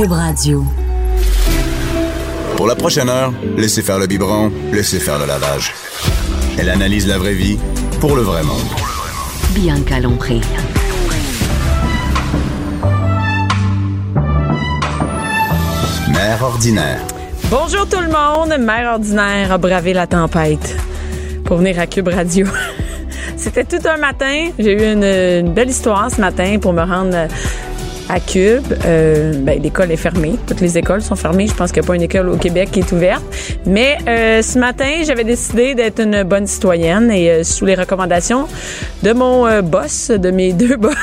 Cube Radio. Pour la prochaine heure, laissez faire le biberon, laissez faire le lavage. Elle analyse la vraie vie pour le vrai monde. Bianca Lompré. Mère ordinaire. Bonjour tout le monde, Mère ordinaire a bravé la tempête pour venir à Cube Radio. C'était tout un matin. J'ai eu une, une belle histoire ce matin pour me rendre à Cube. Euh, ben, l'école est fermée. Toutes les écoles sont fermées. Je pense qu'il n'y a pas une école au Québec qui est ouverte. Mais euh, ce matin, j'avais décidé d'être une bonne citoyenne et euh, sous les recommandations de mon boss, de mes deux boss,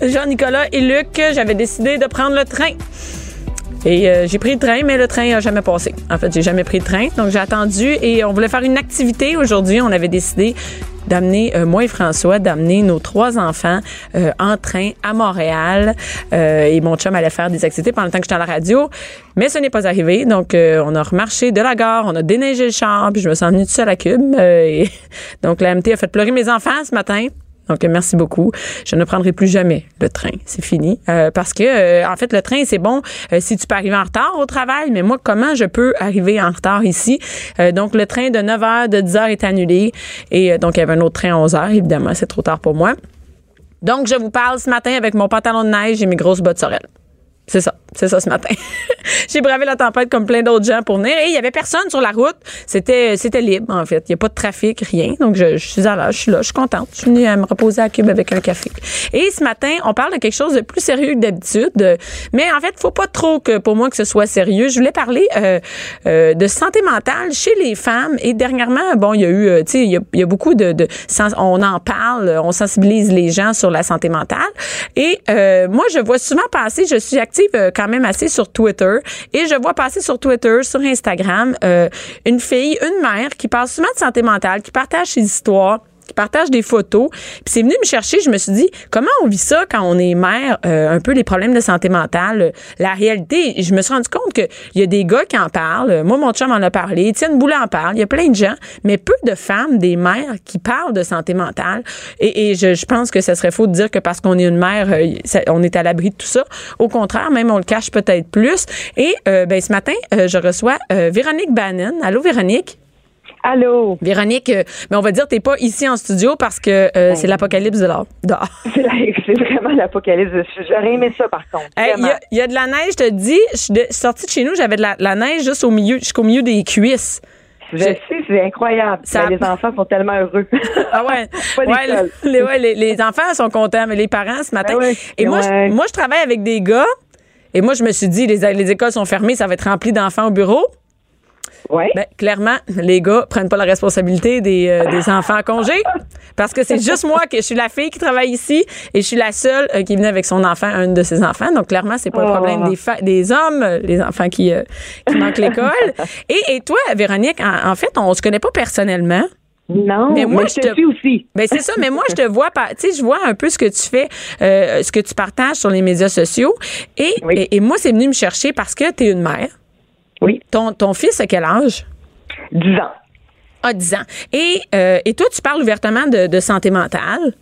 Jean-Nicolas et Luc, j'avais décidé de prendre le train. Et j'ai pris le train, mais le train n'a jamais passé. En fait, j'ai jamais pris le train. Donc, j'ai attendu et on voulait faire une activité aujourd'hui. On avait décidé d'amener, euh, moi et François, d'amener nos trois enfants euh, en train à Montréal. Euh, et mon chum allait faire des activités pendant le temps que j'étais à la radio. Mais ce n'est pas arrivé. Donc, euh, on a remarché de la gare, on a déneigé le char, puis je me suis emmenée tout seul à Cube. Euh, et donc, la MT a fait pleurer mes enfants ce matin. Donc, merci beaucoup. Je ne prendrai plus jamais le train. C'est fini. Euh, parce que, euh, en fait, le train, c'est bon euh, si tu peux arriver en retard au travail. Mais moi, comment je peux arriver en retard ici? Euh, donc, le train de 9 h, de 10 h est annulé. Et euh, donc, il y avait un autre train à 11 h. Évidemment, c'est trop tard pour moi. Donc, je vous parle ce matin avec mon pantalon de neige et mes grosses bottes sorel. C'est ça, c'est ça ce matin. J'ai bravé la tempête comme plein d'autres gens pour venir et il y avait personne sur la route. C'était c'était libre en fait. Il y a pas de trafic, rien. Donc je, je suis à l'âge, je suis là, je suis contente. Je suis venue à me reposer à Cube avec un café. Et ce matin, on parle de quelque chose de plus sérieux que d'habitude, euh, mais en fait, faut pas trop que pour moi que ce soit sérieux. Je voulais parler euh, euh, de santé mentale chez les femmes et dernièrement, bon, il y a eu, euh, tu sais, il il y a beaucoup de, de on en parle, on sensibilise les gens sur la santé mentale et euh, moi je vois souvent passer, je suis active euh, quand même assez sur Twitter. Et je vois passer sur Twitter, sur Instagram, euh, une fille, une mère qui parle souvent de santé mentale, qui partage ses histoires partage des photos. Puis c'est venu me chercher, je me suis dit, comment on vit ça quand on est mère, euh, un peu les problèmes de santé mentale, euh, la réalité? Je me suis rendu compte qu'il y a des gars qui en parlent. Moi, mon chum en a parlé. Étienne Boulet en parle. Il y a plein de gens, mais peu de femmes, des mères qui parlent de santé mentale. Et, je, pense que ce serait faux de dire que parce qu'on est une mère, euh, ça- on est à l'abri de tout ça. Au contraire, même on le cache peut-être plus. Et euh, ben, ce matin, euh, je reçois euh, Véronique Bannon. Allô, Véronique? Allô? Véronique, euh, mais on va dire t'es pas ici en studio parce que euh, c'est l'apocalypse de l'or. C'est la- vraiment l'apocalypse. J'aurais aimé ça, par contre. Il y, a- il y a de la neige, je te dis. Je suis sortie de chez nous, j'avais de la, la neige juste au milieu, jusqu'au milieu des cuisses. Je sais, c'est incroyable. Ça- Mais Les enfants sont tellement heureux. Ah ouais. Les, ouais, les, les enfants sont contents, mais les parents ce matin. Ouais. Et moi, je, moi, je travaille avec des gars. Et moi, je me suis dit, les, les écoles sont fermées, ça va être rempli d'enfants au bureau. Ouais. Ben, clairement, les gars prennent pas la responsabilité des, euh, des enfants en congé parce que c'est juste moi que je suis la fille qui travaille ici et je suis la seule euh, qui venue avec son enfant, un de ses enfants. Donc, clairement, c'est pas un Oh. problème des, fa- des hommes, euh, les enfants qui, euh, qui manquent l'école. Et, et toi, Véronique, en, en fait, on se connaît pas personnellement. Non, Mais mais, moi, je je te te- suis aussi. Ben c'est ça, mais moi je te vois pas, tu sais, je vois un peu ce que tu fais, ce que tu partages sur les médias sociaux, et, Oui. et, et moi c'est venu me chercher parce que tu es une mère. Oui, Ton, ton fils a quel âge? 10 ans. A 10 ans. Et, euh, et toi, tu parles ouvertement de, de santé mentale?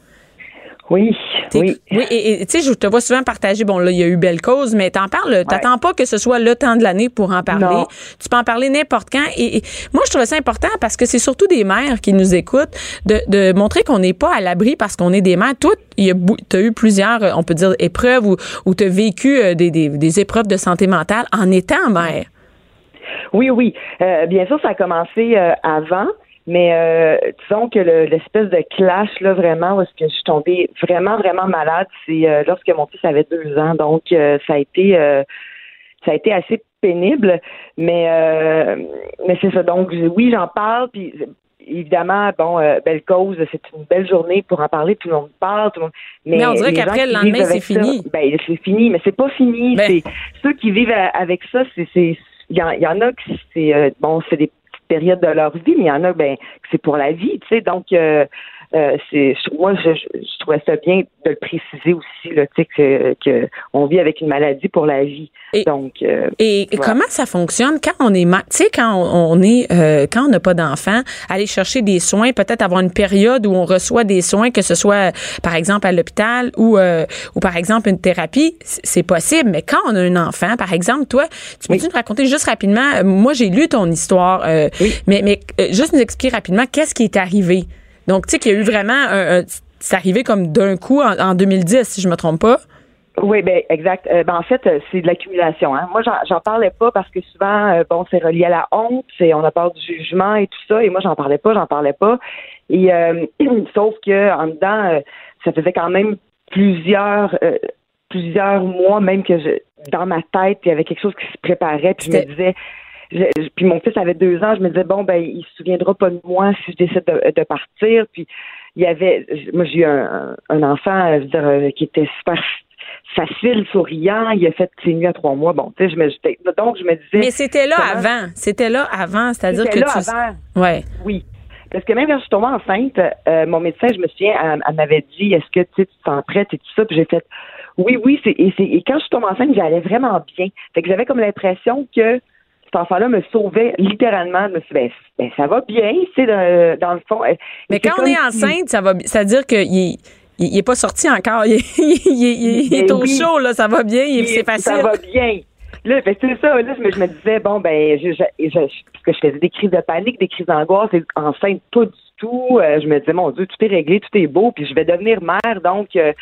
Oui, T'es- oui. et tu sais, je te vois souvent partager, bon là, il y a eu belle cause, mais t'en parles, t'attends pas que ce soit le temps de l'année pour en parler. Non. Tu peux en parler n'importe quand. Et, et moi, je trouve ça important parce que c'est surtout des mères qui nous écoutent de, de montrer qu'on n'est pas à l'abri parce qu'on est des mères. Toi, t'as eu plusieurs, euh, on peut dire, épreuves où, où t'as vécu euh, des, des, des épreuves de santé mentale en étant mère. Oui, oui. Euh, bien sûr, ça a commencé euh, avant, mais euh, disons que le- l'espèce de clash, là, vraiment, où est-ce que je suis tombée vraiment, vraiment malade, c'est euh, lorsque mon fils avait deux ans. Donc, euh, ça a été ça a été assez pénible, mais mais c'est ça. Donc, oui, j'en parle, puis évidemment, bon, euh, belle cause, c'est une belle journée pour en parler, tout le monde parle, tout le monde. Mais on dirait qu'après, le lendemain, c'est fini. Ben, c'est fini, mais c'est pas fini. Ben. Ceux qui vivent avec ça, c'est il y, y en a qui c'est euh, bon, c'est des petites périodes de leur vie, mais il y en a ben c'est pour la vie, tu sais. Donc euh, euh, c'est moi je, je, trouvais ça bien de le préciser aussi là, tu sais que, que on vit avec une maladie pour la vie. Et, Donc et comment ça fonctionne quand on est tu sais quand on, est quand on n'a pas d'enfant, aller chercher des soins, peut-être avoir une période où on reçoit des soins que ce soit par exemple à l'hôpital ou ou par exemple une thérapie, c'est possible, mais quand on a un enfant, par exemple toi, tu peux-tu nous raconter juste rapidement moi j'ai lu ton histoire mais mais juste nous expliquer rapidement qu'est-ce qui est arrivé? Donc, tu sais qu'il y a eu vraiment un, c'est arrivé comme d'un coup en, 2010, si je me trompe pas. Oui, ben exact. Euh, ben, en fait, euh, c'est de l'accumulation. Hein. Moi, j'en parlais pas parce que souvent, euh, bon, c'est relié à la honte, c'est on a peur du jugement et tout ça. Et moi, j'en parlais pas, j'en parlais pas. Et sauf que en dedans, ça faisait quand même plusieurs plusieurs mois même que je dans ma tête, il y avait quelque chose qui se préparait. Puis je me disais, puis mon fils avait deux ans, je me disais bon ben il se souviendra pas de moi si je décide de, partir. Puis il y avait, moi j'ai eu un, enfant, je veux dire, euh, qui était super facile, souriant. Il a fait ses nuits à trois mois. Bon, tu sais, je me, donc je me disais. Mais c'était là avant. C'était là avant, c'est-à-dire que là tu. avant. Ouais. Oui. Parce que même quand je suis tombée enceinte, euh, mon médecin, je me souviens, elle, m'avait dit, est-ce que tu te sens prête et tout ça, puis j'ai fait, oui, oui, c'est et, et, quand je suis tombée enceinte, j'allais vraiment bien. Fait que j'avais comme l'impression que cet enfant-là me sauvait littéralement. Je me suis dit, ben, ben ça va bien, c'est dans le fond. Mais quand on est enceinte, ça va, c'est-à-dire qu'il est, il, est pas sorti encore. Il, il, est ben au chaud, là, ça va bien, c'est facile. Ça va bien. Là, ben, c'est ça, là, je me, disais, bon, ben, je, je, parce que je faisais des crises de panique, des crises d'angoisse, enceinte, du Euh, je me disais, mon Dieu, tout est réglé, tout est beau, puis je vais devenir mère, donc euh,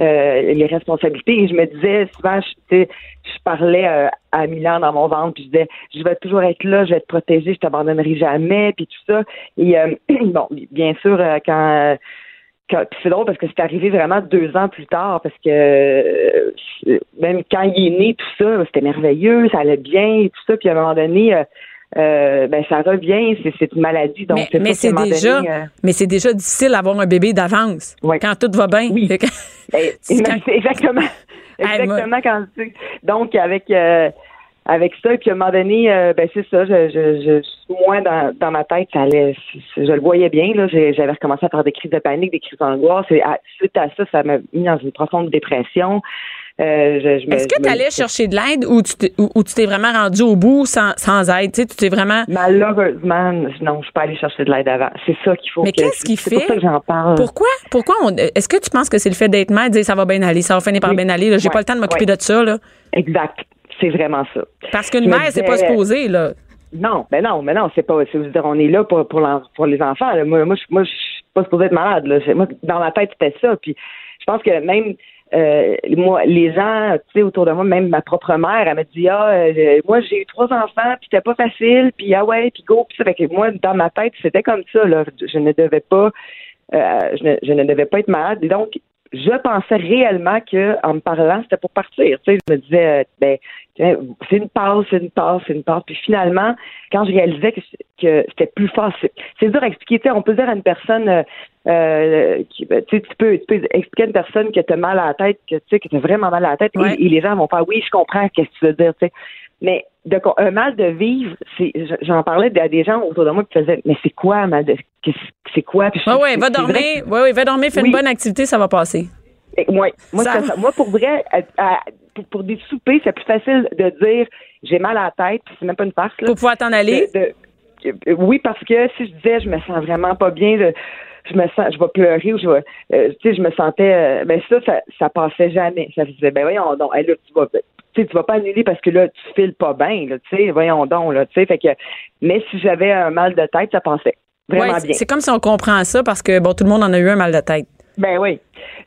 euh, les responsabilités. Et je me disais, souvent, je, parlais à Milan dans mon ventre, puis je disais, je vais toujours être là, je vais te protéger, je t'abandonnerai jamais, puis tout ça. Et bon, bien sûr, quand c'est drôle parce que c'est arrivé vraiment deux ans plus tard parce que même quand il est né, tout ça, c'était merveilleux, ça allait bien et tout ça. Puis à un moment donné, ben ça revient, c'est une maladie. Donc mais, c'est déjà, euh, mais c'est déjà difficile d'avoir un bébé d'avance quand tout va bien. Oui. Ben, exactement, exactement quand tu. Donc avec euh, avec ça, puis à un moment donné, ben c'est ça, je, je, je moi dans, dans ma tête, ça allait, je le voyais bien là. J'avais recommencé à faire des crises de panique, des crises d'angoisse. Et suite à ça, ça m'a mis dans une profonde dépression. Euh, Est-ce que tu allais chercher de l'aide ou tu t'es vraiment rendu au bout sans, sans aide? Tu t'es vraiment. Malheureusement, non, je ne suis pas allée chercher de l'aide avant. C'est ça qu'il faut Mais qu'est-ce qui fait? C'est pour ça que j'en parle. Pourquoi? Pourquoi Est-ce que tu penses que c'est le fait d'être mère, de dire ça va bien aller, ça va finir par bien aller, j'ai pas le temps de m'occuper de ça, là? Exact. C'est vraiment ça. Parce qu'une mère, c'est pas supposé, là. Non, mais non, mais non, c'est pas. dire, on est là pour, pour, pour les enfants. Moi, moi, je suis pas supposée être malade. Là. Moi, dans ma tête, c'était ça. Puis je pense que même euh, moi, les gens, tu sais, autour de moi, même ma propre mère, elle m'a dit ah, euh, moi j'ai eu trois enfants, puis c'était pas facile, puis ah ouais, puis go, puis ça. Fait que moi, dans ma tête, c'était comme ça là. Je ne devais pas, euh, je, ne, je, ne, devais pas être malade. Donc, je pensais réellement que en me parlant, c'était pour partir. Tu sais, je me disais, ben, c'est une passe, c'est une passe, c'est une passe. Puis finalement, quand je réalisais que, que c'était plus facile, c'est dur à expliquer. Tu sais, on peut dire à une personne, euh, euh ben, tu, peux, tu peux expliquer à une personne que tu as mal à la tête, que tu sais, que tu as vraiment mal à la tête, et, les gens vont faire, oui, je comprends, qu'est-ce que tu veux dire, tu sais. Mais de, un mal de vivre, j'en parlais à des gens autour de moi qui faisaient, mais c'est quoi un mal de, c'est quoi? Oui, oui, va dormir, oui, oui, va dormir, fais une bonne activité, ça va passer. Moi, moi, pour vrai, pour, des soupers, c'est plus facile de dire j'ai mal à la tête, puis c'est même pas une farce. Là, pour pouvoir t'en aller? oui, parce que si je disais je me sens vraiment pas bien, je, me sens, je vais pleurer ou je vais, euh, tu sais, je me sentais, euh, ben ça, ça, ça passait jamais. Ça faisait, ben voyons donc, là, tu vas, tu sais, tu vas pas annuler parce que là, tu files pas bien, tu sais, voyons donc, là, tu sais, fait que, mais si j'avais un mal de tête, ça passait vraiment bien. C'est comme si on comprend ça parce que, bon, tout le monde en a eu un mal de tête. Ben oui.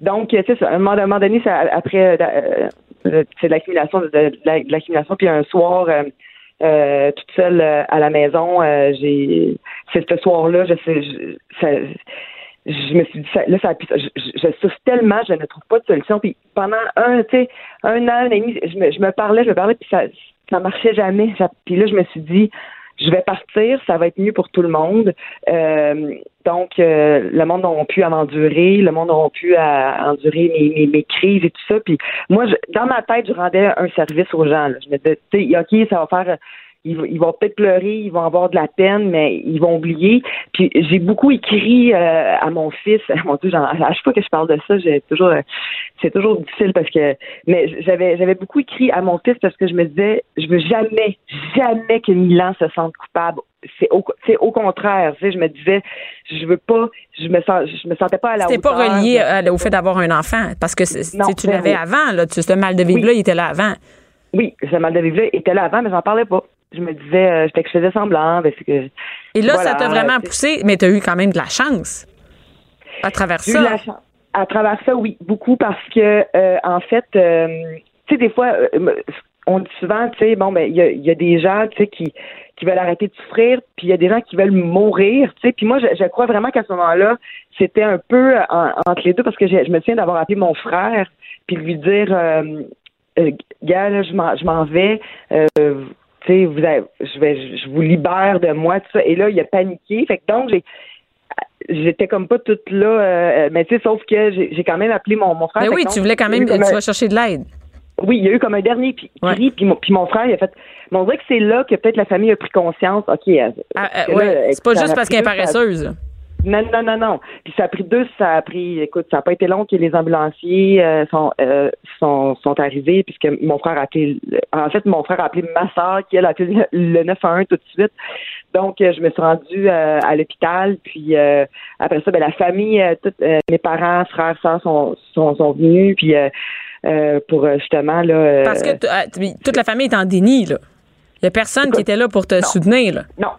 Donc, c'est ça. À un moment donné, ça, après, euh, euh, c'est de l'accumulation, de, l'accumulation. Puis un soir, euh, euh, toute seule à la maison, j'ai, c'est ce soir-là, je sais, je, ça, je me suis dit, là, ça, je, souffre tellement, je ne trouve pas de solution. Puis pendant un, tu sais, un an, et demi, je me, je me parlais, je me parlais, puis ça, ça marchait jamais. puis là, je me suis dit, je vais partir, ça va être mieux pour tout le monde. Euh, donc, euh, le monde aura pu à m'endurer, le monde aura pu endurer mes, mes, crises et tout ça. Puis moi, je, dans ma tête, je rendais un service aux gens. Je me disais, OK, ça va faire ils, vont peut-être pleurer, ils vont avoir de la peine, mais ils vont oublier. Puis j'ai beaucoup écrit euh, à mon fils. Mon Dieu, à chaque fois que je parle de ça, j'ai toujours, euh, c'est toujours difficile parce que, mais j'avais, j'avais beaucoup écrit à mon fils parce que je me disais, je veux jamais, jamais que Milan se sente coupable. C'est au, c'est au contraire. Tu sais, je me disais, je veux pas, je me sens, je me sentais pas à la C'était pas relié au fait d'avoir un enfant parce que tu l'avais avant là, tu, ce mal de vivre là, il était là avant. Oui, ce mal de vivre là était là avant, mais j'en parlais pas je me disais, euh, que je faisais semblant. Parce que, Et là, ça t'a vraiment poussé, mais tu as eu quand même de la chance à travers ça. À travers ça, oui, beaucoup parce que, euh, en fait, euh, tu sais, des fois, on dit souvent, tu sais, bon, ben, il y a, des gens, tu sais, qui, qui veulent arrêter de souffrir, puis il y a des gens qui veulent mourir, tu sais. Puis moi, je, crois vraiment qu'à ce moment-là, c'était un peu entre les deux parce que je me souviens d'avoir appelé mon frère, puis lui dire, euh, gars, là, je m'en vais tu vous je vais, je vous libère de moi, tout ça. Et là, il a paniqué. Fait que donc, j'ai, j'étais comme pas toute là, euh, mais tu sais, sauf que j'ai, quand même appelé mon, mon frère. Mais oui, tu voulais quand même, tu vas chercher de l'aide. Oui, il y a eu comme un dernier cri, puis, mon, puis mon frère, il a fait. Mais on dirait que c'est là que peut-être la famille a pris conscience. OK. Euh, ah, euh, c'est pas juste parce qu'elle est paresseuse. Non, non, non, non. Puis ça a pris deux, ça a pris, écoute, ça n'a pas été long que les ambulanciers euh, sont, euh, sont, sont arrivés, puisque mon frère a appelé, en fait, mon frère a appelé ma soeur, qui elle a appelé le 911 tout de suite. Donc, euh, je me suis rendue à l'hôpital, puis après ça, ben, la famille, toutes, mes parents, frères, soeurs sont, sont, sont venus, puis pour justement, là... Parce que toute la famille est en déni, là. Il n'y a personne qui était là pour te soutenir, là. Non,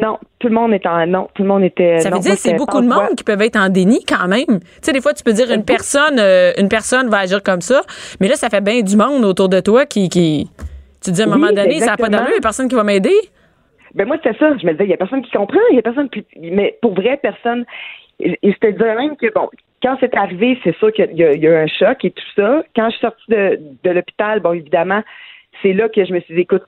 non, tout le monde est en non, tout le monde était. Ça veut dire que c'est beaucoup de monde qui peuvent être en déni quand même. Tu sais, des fois tu peux dire une personne, euh, une personne va agir comme ça, mais là ça fait bien du monde autour de toi qui, qui... tu te dis à un moment donné ça n'a pas d'allure, il n'y a personne qui va m'aider. Ben moi c'est ça, je me disais il y a personne qui comprend, il y a personne, mais pour vrai personne. Et je te disais même que bon, quand c'est arrivé, c'est sûr qu'il y, a eu un choc et tout ça. Quand je suis sortie de, de l'hôpital, bon évidemment, c'est là que je me suis dit écoute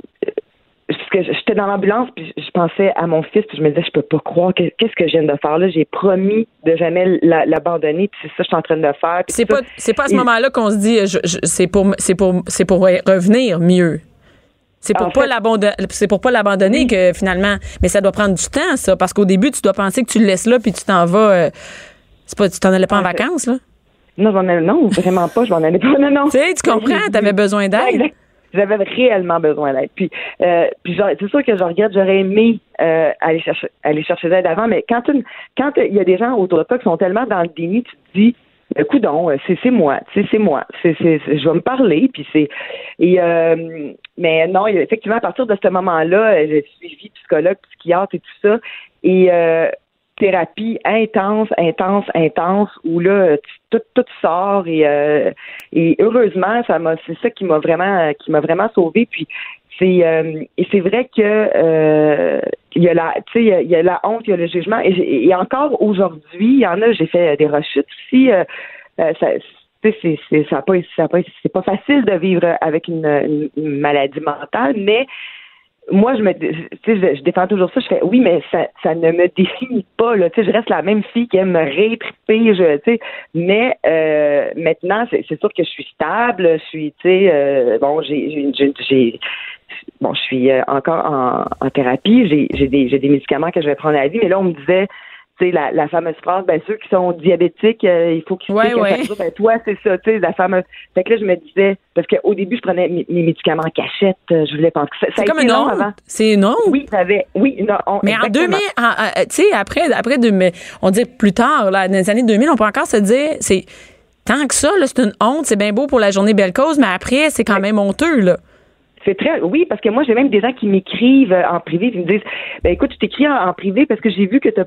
parce que j'étais dans l'ambulance puis je pensais à mon fils puis je me disais je peux pas croire qu'est-ce que je viens de faire là. J'ai promis de jamais l'abandonner puis c'est ça que je suis en train de faire c'est pas c'est pas à ce moment-là qu'on se dit c'est pour c'est pour c'est pour revenir mieux. C'est pour, pas l'abandonner c'est pour pas l'abandonner que finalement mais ça doit prendre du temps ça. Parce qu'au début tu dois penser que tu le laisses là puis tu t'en vas euh, c'est pas tu t'en allais pas en, vacances là. non j'en non vraiment pas je m'en allais pas non non. Tu sais tu comprends t'avais besoin d'aide j'avais réellement besoin d'aide. Puis, euh, c'est sûr que je regrette, j'aurais aimé euh, aller chercher aller chercher d'aide avant, mais quand quand il y a des gens autour de toi qui sont tellement dans le déni, tu te dis écoute donc, c'est c'est moi, c'est c'est moi, c'est je vais me parler, puis c'est et euh, mais non, effectivement à partir de ce moment-là, j'ai suivi psychologue, psychiatre et tout ça, et euh, thérapie intense, intense, intense, où là, tout, tout sort et, euh, et heureusement, ça m'a, c'est ça qui m'a vraiment, qui m'a vraiment sauvé. Puis c'est euh, et c'est vrai que euh, il y a la, tu sais, il y, a la honte, il y a le jugement et, encore aujourd'hui, il y en a. J'ai fait des rechutes aussi. ça, c'est, c'est, ça pas, pas, c'est pas facile de vivre avec une maladie mentale, mais moi, je me, tu sais, je, défends toujours ça. Je fais, oui, mais ça, ça ne me définit pas. Là, tu sais, je reste la même fille qui aime me rétriper. Je, tu sais, mais euh, maintenant, c'est, sûr que je suis stable. Je suis, tu sais, euh, bon, j'ai, j'ai, bon, je suis euh, encore en, en thérapie. J'ai, j'ai des, j'ai des médicaments que je vais prendre à la vie. Mais là, on me disait, tu sais, la, la fameuse phrase, ben ceux qui sont diabétiques, euh, il faut qu'ils ouais, ouais. ben toi, c'est ça, tu sais, la fameuse. Fait que là, je me disais, parce qu'au début, je prenais mes, médicaments en cachette, euh, je voulais penser que ça, c'est comme une honte. C'est non Oui, ça avait, oui, non, Mais en 2000, tu sais, après, après, de, on dit plus tard, là, dans les années 2000, on peut encore se dire, c'est tant que ça, là, c'est une honte, c'est bien beau pour la journée belle cause, mais après, c'est quand même honteux, là. C'est très, oui, parce que moi, j'ai même des gens qui m'écrivent euh, en privé, qui me disent, ben écoute, tu t'écris en, privé parce que j'ai vu que tu as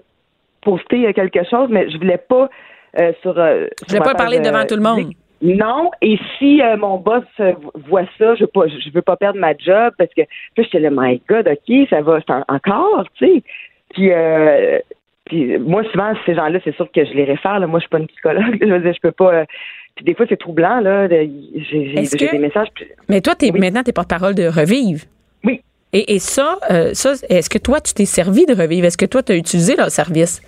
poster quelque chose, mais je voulais pas euh, sur. Euh, je voulais pas parler devant tout le monde. Non, et si euh, mon boss voit ça, je veux pas, je veux pas perdre ma job parce que puis j'étais là, my God, ok, ça va, encore, tu sais. Puis, puis moi souvent ces gens-là, c'est sûr que je les réfère. Là. Moi, je suis pas une psychologue. Je veux dire, je peux pas. puis des fois, c'est troublant là. J'ai des messages. Mais toi, es, maintenant, t'es porte-parole de Revive. Et, ça, ça est-ce que toi, tu t'es servi de Revive? Est-ce que toi, tu as utilisé leur service?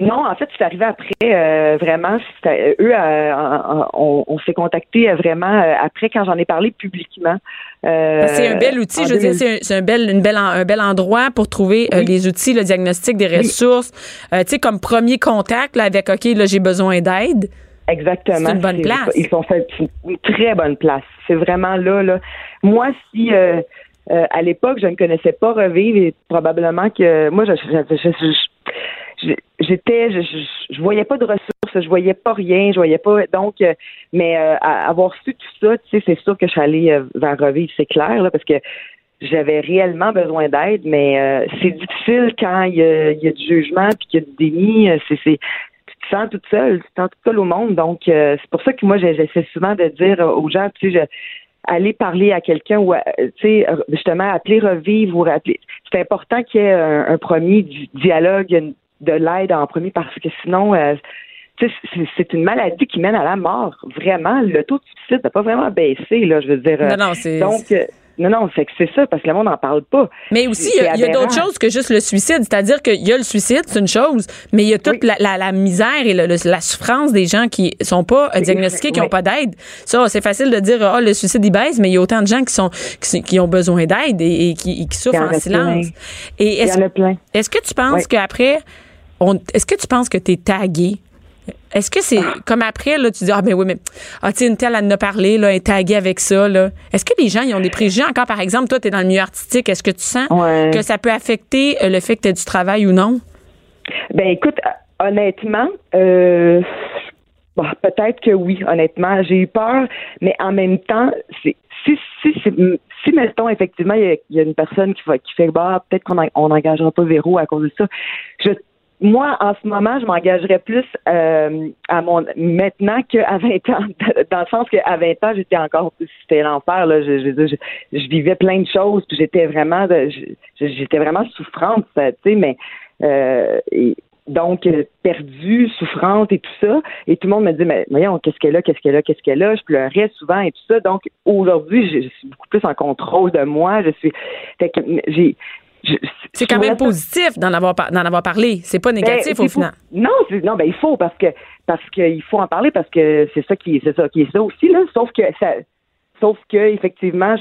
Non, en fait, c'est arrivé après. Euh, vraiment, eux, euh, on, s'est contacté vraiment après quand j'en ai parlé publiquement. c'est un bel outil. Je veux dire, c'est un, bel, une belle, un bel endroit pour trouver les outils, le diagnostic des ressources. tu sais, comme premier contact là, avec OK, là, j'ai besoin d'aide. Exactement. C'est une bonne place. Ils sont fait une très bonne place. C'est vraiment là, là. Moi, si à l'époque, je ne connaissais pas Revivre et probablement que moi, je, j'étais, je, je, voyais pas de ressources, je voyais pas rien, je voyais pas. Donc, euh, mais euh, avoir su tout ça, tu sais, c'est sûr que je suis allée euh, vers Revivre, c'est clair, là, parce que j'avais réellement besoin d'aide, mais c'est difficile quand il y, a, y a du jugement puis qu'il y a du déni. C'est, c'est, tu te sens toute seule, tu te sens toute seule au monde. Donc, c'est pour ça que moi, j'essaie souvent de dire aux gens, tu sais, aller parler à quelqu'un ou, tu sais, justement, appeler Revivre ou rappeler. C'est important qu'il y ait un, un premier dialogue, de l'aide en premier parce que sinon, euh, c'est une maladie qui mène à la mort. Vraiment, le taux de suicide n'a pas vraiment baissé, là, je veux dire. Non, non, c'est. Donc, euh, non, non, c'est que c'est ça, parce que le monde n'en parle pas. Mais aussi, il y a, d'autres choses que juste le suicide. C'est-à-dire qu'il y a le suicide, c'est une chose, mais il y a toute la, la, misère et la souffrance des gens qui sont pas euh, diagnostiqués, qui n'ont pas d'aide. Ça, c'est facile de dire, oh, le suicide, il baisse, mais il y a autant de gens qui sont qui, ont besoin d'aide et, qui, souffrent en, silence. Et est-ce, est-ce que tu penses qu'après, est-ce que tu penses que tu es tagué? Est-ce que c'est comme après, là, tu dis, ah, ben oui, mais, ah, tu une telle, elle en a parlé, là, elle est taguée avec ça, là. Est-ce que les gens, ils ont des préjugés encore, par exemple, toi, tu es dans le milieu artistique, est-ce que tu sens que ça peut affecter euh, le fait que tu aies du travail ou non? Ben, écoute, honnêtement, euh, peut-être que oui, honnêtement. J'ai eu peur, mais en même temps, c'est, si, si, si, mettons, effectivement, il y, a une personne qui, va, qui fait, bah, peut-être qu'on n'engagera pas Véro à cause de ça. Je moi, en ce moment, je m'engagerais plus euh, à mon maintenant qu'à 20 ans, dans le sens qu'à 20 ans, j'étais encore c'était l'enfer. Là, je, je, vivais plein de choses, puis j'étais vraiment, j'étais vraiment souffrante, tu sais, mais euh, donc perdue, souffrante et tout ça. Et tout le monde me dit, mais voyons, qu'est-ce qu'elle a, qu'est-ce qu'elle a, qu'est-ce qu'elle a? Je pleurais souvent et tout ça. Donc aujourd'hui, je, suis beaucoup plus en contrôle de moi. Je suis, j'ai c'est quand même positif d'en avoir, d'en avoir parlé. C'est pas ben, négatif au final. Non, non, ben il faut parce que parce qu'il faut en parler parce que c'est ça qui c'est ça qui est ça aussi là. Sauf que ça, sauf que effectivement,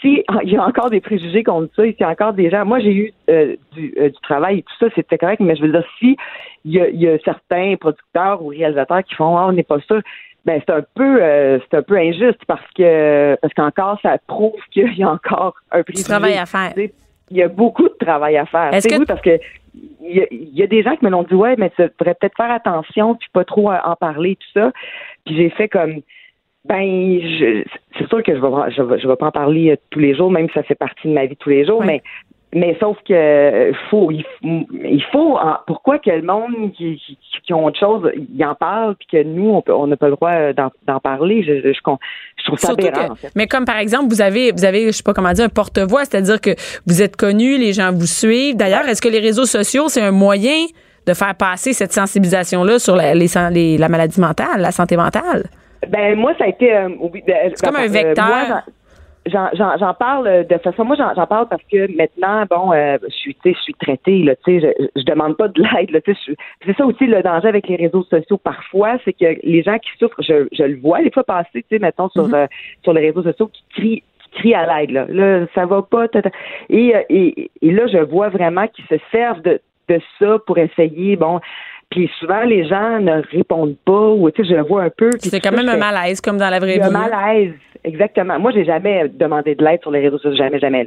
si, il y a encore des préjugés contre ça, il y a encore des gens. Moi, j'ai eu euh, du, euh, du travail et tout ça, c'était correct. Mais je veux dire, si il y a, certains producteurs ou réalisateurs qui font, ah, on n'est pas sûr. Ben c'est un peu euh, c'est un peu injuste parce que parce qu'encore ça prouve qu'il y a encore un préjugé. Du travail à faire il y a beaucoup de travail à faire. C'est que... parce que il y, a, des gens qui me l'ont dit ouais, mais tu devrais peut-être faire attention puis pas trop en parler tout ça. Puis j'ai fait comme ben c'est sûr que je vais je vais, je vais pas en parler euh, tous les jours, même si ça fait partie de ma vie tous les jours, mais mais sauf que faut il, faut pourquoi que le monde qui, qui, ont autre chose il en parle puis que nous on n'a pas le droit euh, d'en parler? Je, je, trouve ça aberrant, mais comme par exemple vous avez vous avez je sais pas comment dire un porte-voix c'est-à-dire que vous êtes connu les gens vous suivent. D'ailleurs est-ce que les réseaux sociaux c'est un moyen de faire passer cette sensibilisation là sur la, les, la maladie mentale la santé mentale? Ben moi ça a été euh, c'est comme un euh, vecteur j'en parle de façon moi j'en parle parce que maintenant bon euh, je suis tu sais je suis traitée là tu sais je, je demande pas de l'aide là tu sais c'est ça aussi le danger avec les réseaux sociaux parfois c'est que les gens qui souffrent je, je le vois des fois passer tu sais mettons sur mm-hmm. euh, sur les réseaux sociaux qui crient qui crient à l'aide là là ça va pas et, euh, et et là je vois vraiment qu'ils se servent de de ça pour essayer bon puis souvent, les gens ne répondent pas ou tu sais, je le vois un peu. C'est quand même un malaise, comme dans la vraie vie. Un malaise, exactement. Moi, j'ai jamais demandé de l'aide sur les réseaux sociaux, jamais, jamais.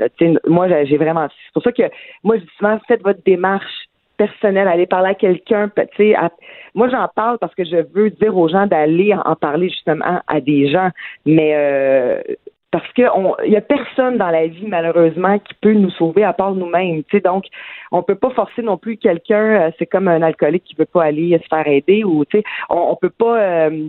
Moi, j'ai vraiment. C'est pour ça que moi, je dis souvent, faites votre démarche personnelle, allez parler à quelqu'un. Moi, j'en parle parce que je veux dire aux gens d'aller en parler justement à des gens, mais euh, parce que il y a personne dans la vie malheureusement qui peut nous sauver à part nous-mêmes. Donc on peut pas forcer non plus quelqu'un. Euh, c'est comme un alcoolique qui veut pas aller se faire aider ou on, on peut pas. Euh,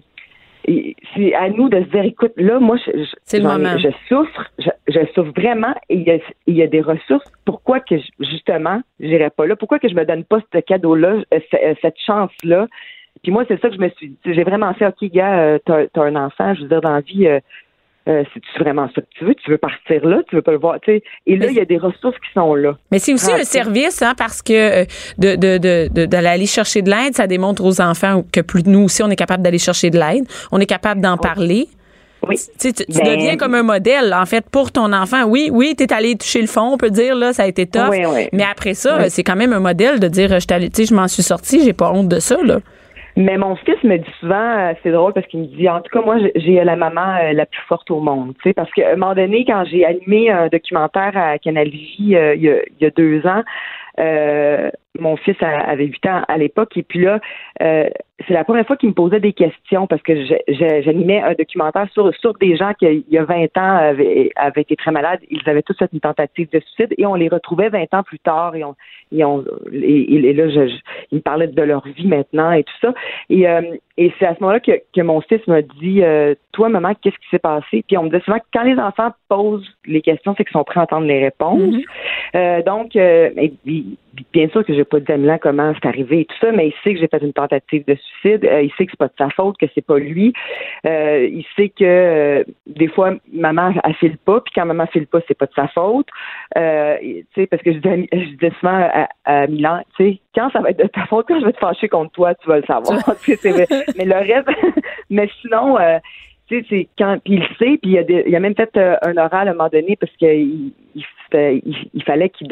c'est à nous de se dire, écoute, là, moi, je, je, souffre, je, souffre vraiment, et il y, a, il y a des ressources. Pourquoi que justement, j'irai pas là? Pourquoi que je me donne pas ce cadeau-là, euh, cette chance-là? Puis moi, c'est ça que je me suis. dit. J'ai vraiment fait, ok, gars, t'as as un enfant, je veux dire, dans la vie euh, c'est-tu vraiment ça que tu veux? Tu veux partir là? Tu veux pas le voir? Tu sais, et là, il y a des ressources qui sont là. Mais c'est aussi un service, hein, parce que euh, de, de, de, d'aller aller chercher de l'aide, ça démontre aux enfants que plus nous aussi, on est capable d'aller chercher de l'aide. On est capable d'en parler. Oui. Tu, tu, tu Ben- deviens comme un modèle, en fait, pour ton enfant. Oui, oui, t'es allé toucher le fond, on peut dire, là, ça a été tough. Oui, oui. Mais après ça, c'est quand même un modèle de dire, je, tu je m'en suis sortie, j'ai pas honte de ça, là. Mais mon fils me dit souvent, euh, c'est drôle parce qu'il me dit, en tout cas, moi, j'ai- la maman euh, la plus forte au monde. Tu sais, parce qu'à un moment donné, quand j'ai animé un documentaire à Canal euh, il, y a, il y a deux ans, euh, mon fils a- avait 8 ans à l'époque, et puis là, euh, c'est la première fois qu'il me posait des questions parce que j'animais un documentaire sur, sur des gens qui, il y a 20 ans, avaient, avaient été très malades. Ils avaient tous fait une tentative de suicide et on les retrouvait 20 ans plus tard et on, et, on, et, et là, je, je- ils me parlaient de leur vie maintenant et tout ça. Et, euh, et c'est à ce moment-là que, que mon fils m'a dit, euh, toi, maman, qu'est-ce qui s'est passé? Puis on me dit souvent que quand les enfants posent les questions, c'est qu'ils sont prêts à entendre les réponses. Euh, donc, euh, et bien sûr que j'ai pas dit à Milan comment c'est arrivé et tout ça, mais il sait que j'ai fait une tentative de suicide. Euh, il sait que c'est pas de sa faute, que c'est pas lui. Euh, il sait que euh, des fois maman elle file pas, puis quand maman file pas, c'est pas de sa faute. Tu sais, parce que je disais, je disais souvent à, à Milan, tu sais, quand ça va être de ta faute, quand je vais te fâcher contre toi, tu vas le savoir. Mais le reste, mais sinon. Tu sais, c'est quand puis il le sait, puis il a, des- il a même fait euh, un oral à un moment donné parce qu'il il, fait- il, il fallait qu'il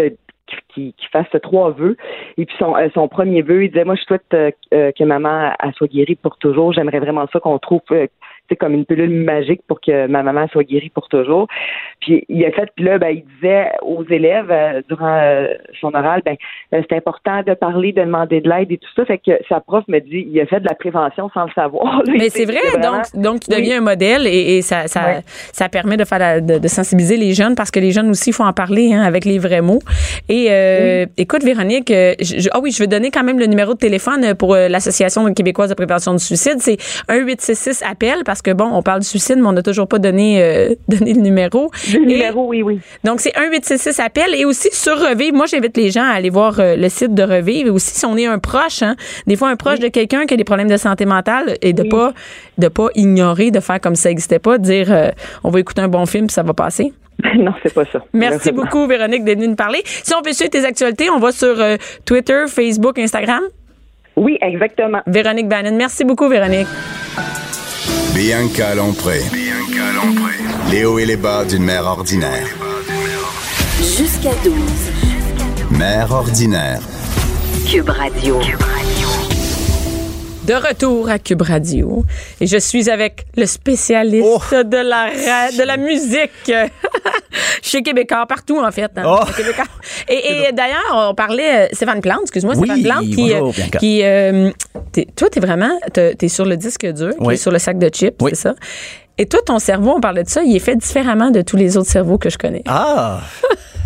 qu'il qu'il fasse trois vœux. Et puis son, euh, son premier vœu, il disait Moi, je souhaite euh, euh, que maman elle soit guérie pour toujours. J'aimerais vraiment ça qu'on trouve comme une pilule magique pour que ma maman soit guérie pour toujours. Puis il a fait, puis là, ben, il disait aux élèves euh, durant euh, son oral, ben, euh, c'est important de parler, de demander de l'aide et tout ça. Fait que sa prof me dit, il a fait de la prévention sans le savoir. là. Mais c'est vrai, vraiment- donc, donc tu Oui. deviens un modèle et, et ça, ça, ça permet de faire la- de, de sensibiliser les jeunes parce que les jeunes aussi, il faut en parler hein, avec les vrais mots. Et écoute, Véronique, je- ah oui, je vais donner quand même le numéro de téléphone pour l'Association québécoise de prévention du suicide. C'est 1866 appel parce que bon, on parle du suicide, mais on n'a toujours pas donné, euh, donné le numéro. Le Et- numéro, oui, oui. donc, c'est 1866 appel et aussi sur Revive. Moi, j'invite les gens à aller voir euh, le site de Revive et aussi si on est un proche, hein, des fois un proche de quelqu'un qui a des problèmes de santé mentale et de pas de pas ignorer, de faire comme ça n'existait pas, de dire euh, on va écouter un bon film puis ça va passer. non, c'est pas ça. Merci beaucoup, Véronique, d'être venue nous parler. Si on peut suivre tes actualités, on va sur euh, Twitter, Facebook, Instagram? Oui, exactement. Véronique Bannon. Merci beaucoup, Véronique. Bianca Lompré. Les hauts et les bas d'une mère ordinaire. Jusqu'à 12. Mère ordinaire. Cube Radio. De retour à Cube Radio. Et je suis avec le spécialiste Oh. de, la, ra- de la musique chez Québécois, partout en fait. hein, Oh. Québécois. Et, et d'ailleurs, on parlait, euh, Stéphane Plante, excuse-moi, Oui, Stéphane Plante, qui, bonjour, euh, qui euh, t'es- toi, t'es vraiment, t'es t'es sur le disque dur, Oui. sur le sac de chips, Oui. c'est ça? Et toi, ton cerveau, on parlait de ça, il est fait différemment de tous les autres cerveaux que je connais. Ah!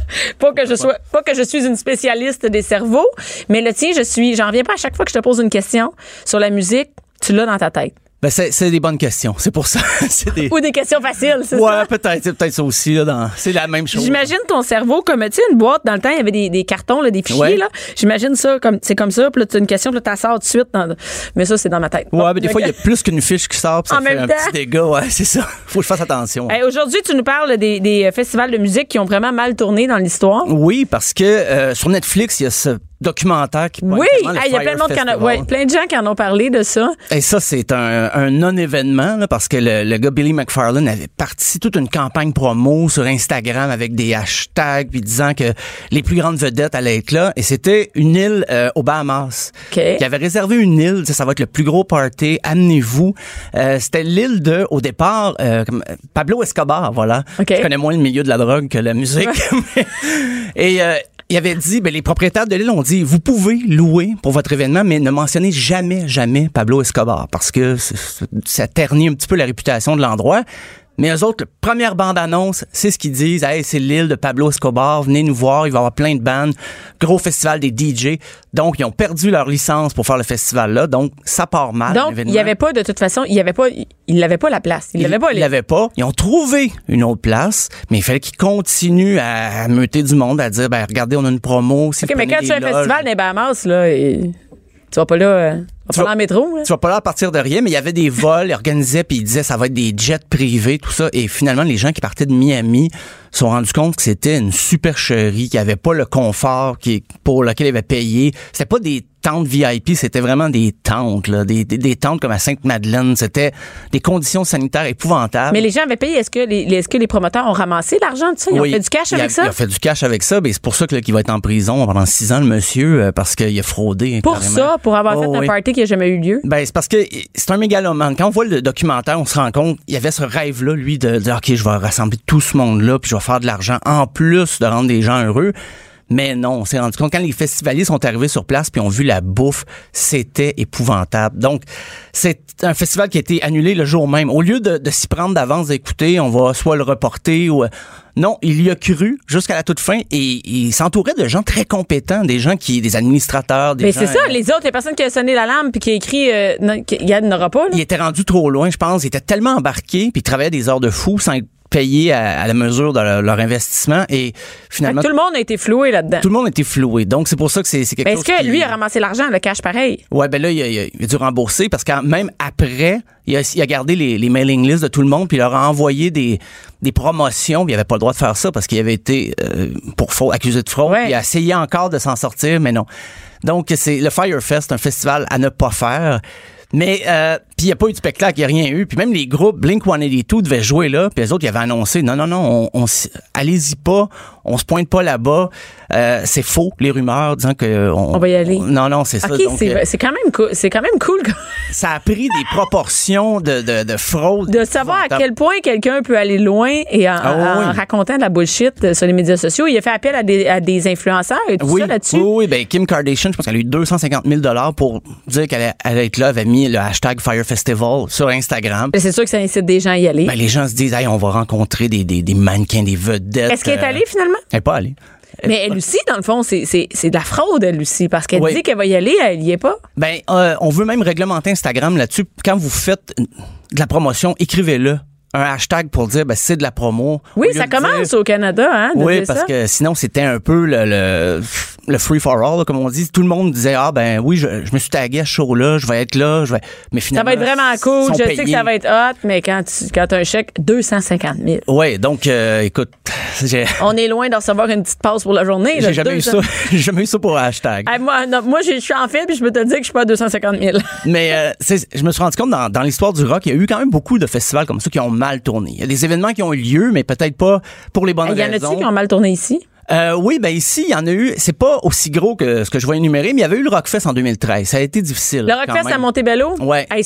Pas que je sois, pas que suis une spécialiste des cerveaux, mais le tien, je suis, j'en reviens pas à chaque fois que je te pose une question sur la musique, tu l'as dans ta tête. Ben, c'est c'est des bonnes questions. C'est pour ça. c'est des... Ou des questions faciles, c'est Ouais, ça? peut-être. C'est peut-être ça aussi. Là, dans... C'est la même chose. J'imagine ton cerveau comme, tu sais, une boîte, dans le temps, il y avait des, des cartons, là, des fichiers, Ouais. là. J'imagine ça comme, c'est comme ça, puis là, tu as une question, puis là, tu sors tout de suite. dans- Mais ça, c'est dans ma tête. Ouais, Bon, mais des fois, il y a plus qu'une fiche qui sort, puis ça En fait un temps. petit dégât. Ouais, c'est ça. Faut que je fasse attention. Hey, Aujourd'hui, tu nous parles des, des festivals de musique qui ont vraiment mal tourné dans l'histoire. Oui, parce que euh, sur Netflix, il y a ce documentaire qui Oui, le Hey, il y a plein de monde qui en a, ouais, plein de gens qui en ont parlé de ça. Et ça, c'est un, un non-événement, parce que le, le gars Billy McFarlane avait parti toute une campagne promo sur Instagram avec des hashtags, puis disant que les plus grandes vedettes allaient être là. Et c'était une île euh, aux Bahamas. OK. Qui avait réservé une île, sais, ça va être le plus gros party, amenez-vous. Euh, c'était l'île de, au départ, euh, Pablo Escobar, voilà. OK. Je connais moins le milieu de la drogue que la musique. et euh, il avait dit, ben, les propriétaires de l'île ont dit, vous pouvez louer pour votre événement, mais ne mentionnez jamais, jamais Pablo Escobar, parce que ça ternit un petit peu la réputation de l'endroit. Mais eux autres, première bande-annonce, c'est ce qu'ils disent. Hey, c'est l'île de Pablo Escobar. Venez nous voir. Il va y avoir plein de bandes. Gros festival des DJ. Donc, ils ont perdu leur licence pour faire le festival-là. Donc, ça part mal. Donc, il n'y avait pas, de toute façon, il n'y avait pas, il n'avait pas la place. Il n'avait pas Ils les- l'avaient pas. Ils ont trouvé une autre place, mais il fallait qu'ils continuent à meuter du monde, à dire, ben, regardez, on a une promo. Si OK, mais quand tu fais un des loges- festival les Bahamas, là, et tu vas pas là. euh, Tu vas le métro, là. Tu vas pas là à partir de rien, mais il y avait des vols, ils organisaient, puis ils disaient ça va être des jets privés, tout ça. Et finalement, les gens qui partaient de Miami se sont rendus compte que c'était une supercherie, qui avait pas le confort qui, pour lequel ils avaient payé. C'était pas des tentes VIP, c'était vraiment des tentes, là, des, des, des tentes comme à Sainte-Madeleine. C'était des conditions sanitaires épouvantables. Mais les gens avaient payé. Est-ce que les, est-ce que les promoteurs ont ramassé l'argent de ça? Ils Oui. ont fait du cash a- avec ça? Il a fait du cash avec ça, mais c'est pour ça que, là, qu'il va être en prison pendant six ans, le monsieur, euh, parce qu'il a fraudé. Pour carrément. ça, pour avoir Oh, fait un party qui n'a jamais eu lieu? Ben, c'est parce que c'est un mégalomane. Quand on voit le documentaire, on se rend compte, il y avait ce rêve-là, lui, de dire, OK, je vais rassembler tout ce monde-là, puis je vais faire de l'argent en plus de rendre des gens heureux. Mais non, on s'est rendu compte, quand les festivaliers sont arrivés sur place puis ont vu la bouffe, c'était épouvantable. Donc, c'est un festival qui a été annulé le jour même. Au lieu de, de s'y prendre d'avance, d'écouter, on va soit le reporter ou... euh, Non, il y a cru jusqu'à la toute fin et il s'entourait de gens très compétents, des gens qui... des administrateurs, des Mais gens... c'est ça, euh, les autres, les personnes qui ont sonné l'alarme puis qui a écrit euh, non, qu'il y en aura pas, là. il était rendu trop loin, je pense. Il était tellement embarqué, puis il travaillait des heures de fou sans être payé à, à la mesure de leur, leur investissement. Et finalement, tout le monde a été floué là-dedans. tout le monde était floué. Donc, c'est pour ça que c'est quelque Mais chose est-ce que qui- lui a ramassé l'argent, le cash pareil? Ouais, ben là, il a, il a- a dû rembourser parce que même après, il a, il a gardé les, les mailing lists de tout le monde puis il leur a envoyé des, des promotions. Puis il avait pas le droit de faire ça parce qu'il avait été euh, pour faux, accusé de fraude. Ouais. Il a essayé encore de s'en sortir, mais non. Donc, c'est le Firefest, un festival à ne pas faire. Mais euh, puis il n'y a pas eu de spectacle, il n'y a rien eu. Puis même les groupes Blink 182 devaient jouer là, puis les autres ils avaient annoncé non non non, on, on allez-y pas, on se pointe pas là-bas. Euh, c'est faux les rumeurs disant que on, On va y aller. non non, c'est ça. C'est euh, c'est quand même cool. C'est quand même cool ça a pris des proportions de, de, de fraude. de savoir à quel point quelqu'un peut aller loin et en, Ah oui, en oui. racontant de la bullshit sur les médias sociaux. Il a fait appel à des, à des influenceurs et tout oui, ça là-dessus. oui, oui, ben Kim Kardashian, je pense qu'elle a eu 250 000 dollars pour dire qu'elle allait- être là, avait mis le hashtag Fire Festival sur Instagram. C'est sûr que ça incite des gens à y aller. Ben, les gens se disent, hey, on va rencontrer des, des, des mannequins, des vedettes. Est-ce qu'elle est euh, allée finalement? Elle n'est pas allée. Mais elle aussi, dans le fond, c'est de la fraude, elle aussi, parce qu'elle Oui. dit qu'elle va y aller, elle y est pas. Ben, euh, on veut même réglementer Instagram là-dessus. Quand vous faites de la promotion, écrivez-le. Un hashtag pour dire, ben, c'est de la promo. Oui, ça dire- commence au Canada, hein, de Oui, parce ça. que sinon, c'était un peu le, le, le free for all, là, comme on dit. Tout le monde disait, ah, ben oui, je, je me suis tagué à ce show-là, je vais être là, je vais. Mais Ça finalement. va être vraiment cool. Je sais que ça va être hot, mais quand tu quand as un chèque, 250 000. Ouais, donc, euh, écoute, On est loin de recevoir une petite passe pour la journée. j'ai jamais eu ça. 200. J'ai jamais eu ça pour hashtag. Hey, moi, non, moi, je suis en fait, puis je peux te dire que je suis pas à 250 000. Mais euh, je me suis rendu compte dans, dans l'histoire du rock, il y a eu quand même beaucoup de festivals comme ça qui ont mal tourné. Il y a des événements qui ont eu lieu, mais peut-être pas pour les bonnes Il y en raisons. a-tu qui ont mal tourné ici? Euh, oui, ben ici, il y en a eu. C'est pas aussi gros que ce que je vais énumérer, mais il y avait eu le Rockfest en 2013. Ça a été difficile. Le Rockfest à Montebello? Hey,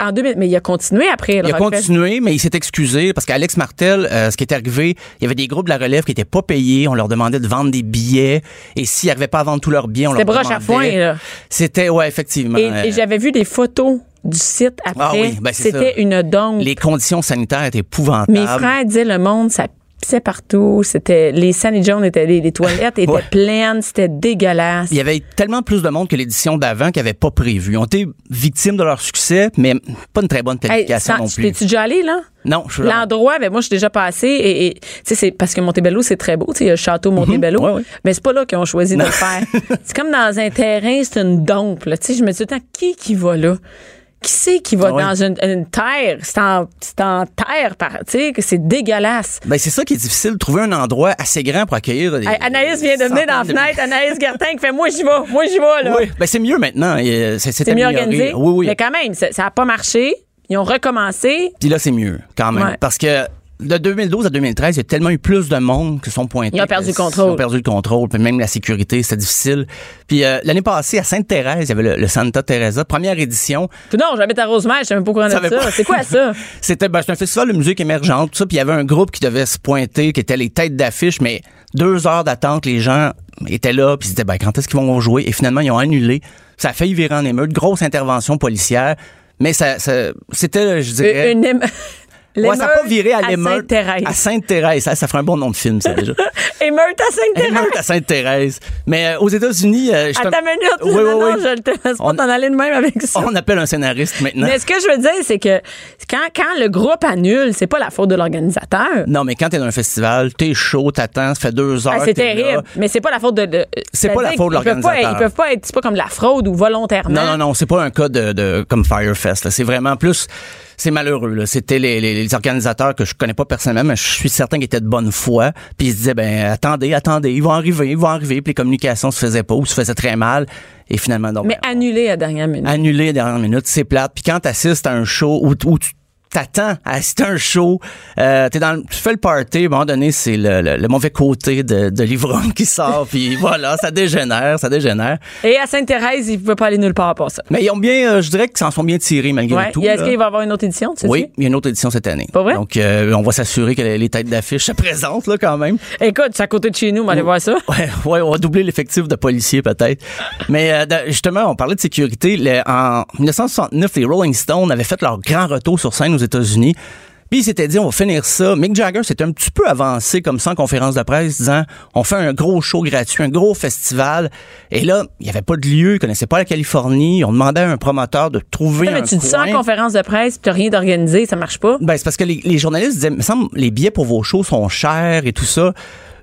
en 2000, mais il a continué après, le Il a Rockfest. continué, mais il s'est excusé parce qu'Alex Martel, euh, ce qui est arrivé, il y avait des groupes de la relève qui étaient pas payés. On leur demandait de vendre des billets. Et s'ils n'arrivaient pas à vendre tous leurs billets, on leur C'était broche à demandait- foin, là. C'était, ouais, effectivement. Et, Euh, et j'avais vu des photos du site après. Ah oui, ben C'était une dongue. les conditions sanitaires étaient épouvantables. Mes frères disaient le monde, ça pissait partout. C'était les Sunny Jones étaient les, les toilettes étaient Ouais. pleines, c'était dégueulasse. Il y avait tellement plus de monde que l'édition d'avant qui n'avait pas prévu. Ils ont été victimes de leur succès, mais pas une très bonne planification non plus. t'es-tu déjà allé là? Non, je suis L'endroit, ben moi, je suis déjà passé et, et, tu sais, c'est parce que Montebello, c'est très beau. Tu sais, il y a le château Montebello. Mhm. Ouais, ouais. Mais c'est pas là qu'ils ont choisi de le faire. c'est comme dans un terrain, c'est une dompe. là. Tu sais, je me dis qui qui va là? Qui c'est qui va Ah ouais. dans une, une terre? C'est en, terre, tu sais, que c'est dégueulasse. Ben, c'est ça qui est difficile, de trouver un endroit assez grand pour accueillir des. Hey, Anaïs vient de venir dans la de- fenêtre. Anaïs Gertin qui fait Moi, j'y vais. Moi, j'y vais, là. Oui, ben, c'est mieux maintenant. Euh, C'est mieux organisé. Oui, oui. Mais quand même, ça n'a pas marché. Ils ont recommencé. Puis là, c'est mieux, quand même. Ouais. Parce que de 2012 à 2013, il y a tellement eu plus de monde qui sont pointés. Ils ont perdu le contrôle. Ils ont perdu le contrôle. Puis même la sécurité, c'était difficile. Puis euh, l'année passée, à Sainte-Thérèse, il y avait le, le Santa Teresa, première édition. Non, j'habite à Rosemère, je sais même pas quoi savais ça. pas. C'est quoi ça? C'était ben, un festival de musique émergente, tout ça. Puis il y avait un groupe qui devait se pointer, qui étaient les têtes d'affiche, mais deux heures d'attente, les gens étaient là, puis ils disaient, ben, quand est-ce qu'ils vont jouer? Et finalement, ils ont annulé. Ça a failli virer en émeute. Grosse intervention policière. Mais ça, ça- c'était, je dirais... Une, éme- Ouais, ça n'a pas viré à l'émeute. Sainte-Thérèse. À Sainte-Thérèse. Ça, ça ferait un bon nom de film, ça, déjà. Émeute à Sainte-Thérèse. Émeute à Sainte-Thérèse. Mais euh, aux États-Unis. euh, je À ta minute. Oui, non, oui, non, oui. je te laisse pas On- t'en aller de même avec ça. On appelle un scénariste maintenant. Mais ce que je veux dire, c'est que quand, quand le groupe annule, c'est pas la faute de l'organisateur. Non, mais quand t'es dans un festival, t'es chaud, t'attends, ça fait deux heures. Ah, c'est là. terrible, mais c'est pas la faute de. de- C'est pas la faute de l'organisateur. Ils peuvent pas être, c'est pas comme la fraude ou volontairement. Non, non, non, c'est pas un cas de, de comme Firefest. C'est vraiment plus. C'est malheureux. là. C'était les, les- les organisateurs que je connais pas personnellement, mais je suis certain qu'ils étaient de bonne foi. Puis ils se disaient, ben attendez, attendez, ils vont arriver, ils vont arriver. Puis les communications se faisaient pas ou se faisaient très mal. Et finalement, donc, Mais ben, annulé à la dernière minute. annulé à la dernière minute, c'est plate. Puis quand t'assistes à un show où, où tu t'attends à à un show, euh, t'es dans, le- tu fais le party, à un moment donné, c'est le, le- le mauvais côté de, de l'ivrogne qui sort, puis voilà, ça dégénère, ça dégénère. Et à Sainte-Thérèse, ils pouvaient pas aller nulle part pour ça. Mais ils ont bien, euh, je dirais qu'ils s'en sont bien tirés malgré Ouais. tout. Est-ce qu'il va y avoir une autre édition? tu sais-tu? Oui, il y a une autre édition cette année. Pas vrai? Donc, euh, on va s'assurer que les les têtes d'affiche se présentent là quand même. Écoute, c'est à côté de chez nous, on va aller voir ça. Ouais, ouais, on va doubler l'effectif de policiers peut-être. Mais justement, on parlait de sécurité. En 1969, les Rolling Stones avaient fait leur grand retour sur scène aux États-Unis. Puis ils s'étaient dit, on va finir ça. Mick Jagger s'était un petit peu avancé comme ça en conférence de presse, disant, on fait un gros show gratuit, un gros festival. Et là, il n'y avait pas de lieu, ils connaissaient pas la Californie. On demandait à un promoteur de trouver mais un tu dis ça en conférence de presse, puis t'as rien d'organisé, ça marche pas. Ben, c'est parce que les, les journalistes disaient, me semble, les billets pour vos shows sont chers et tout ça.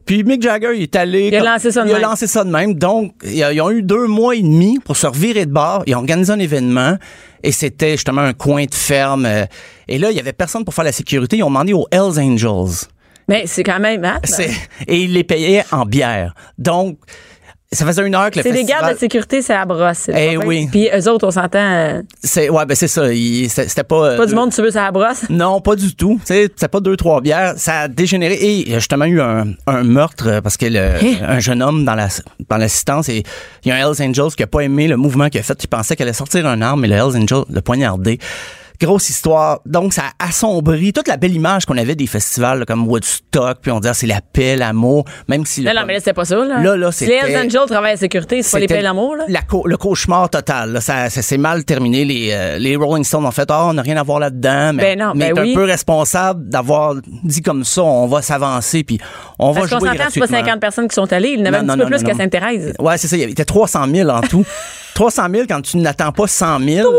Puis Mick Jagger, il est allé. Il a lancé ça de Il a lancé ça de même. Donc, ils ont eu deux mois et demi pour se revirer de bord. Ils ont organisé un événement. Et c'était justement un coin de ferme. euh, Et là, il y avait personne pour faire la sécurité. Ils ont demandé aux Hells Angels. Mais c'est quand même, hein? Et ils les payaient en bière. Donc, ça faisait une heure que le C'est des festival... gardes de sécurité, c'est à brosse. Eh oui. Puis eux autres, on s'entend, euh, C'est, ouais, ben c'est ça. C'était c'était pas... euh, pas du monde, tu veux, c'est à brosse. Non, pas du tout. Tu sais, c'est pas deux, trois bières. Ça a dégénéré. Et il y a justement eu un, un meurtre euh, parce que le, Hein? un jeune homme dans la dans l'assistance et il y a un Hells Angels qui a pas aimé le mouvement qu'il a fait. Il pensait qu'elle allait sortir un arme, mais le Hells Angels l'a poignardé. Grosse histoire. Donc, ça a assombri toute la belle image qu'on avait des festivals là, comme Woodstock, puis on disait ah, c'est la paix, l'amour, même si... Le- non, mais là, c'était pas ça, là. Là, là, les Angels travaillent à la sécurité, c'est pas les paix l'amour, là. la le cauchemar total. là. Ça, ça s'est mal terminé. Les, euh, les Rolling Stones ont fait Ah, on n'a rien à voir là-dedans. Mais, Ben non, mais ben oui. un peu responsable d'avoir dit comme ça, on va s'avancer puis on va Parce qu'on jouer s'entend, c'est pas gratuitement. 50 personnes qui sont allées. Il y en avait Non, un non, petit peu non, plus qu'à. Sainte-Thérèse. Ouais, c'est ça. Il y avait 300 000 en tout. 300 000 quand tu n'attends pas 100 000. 300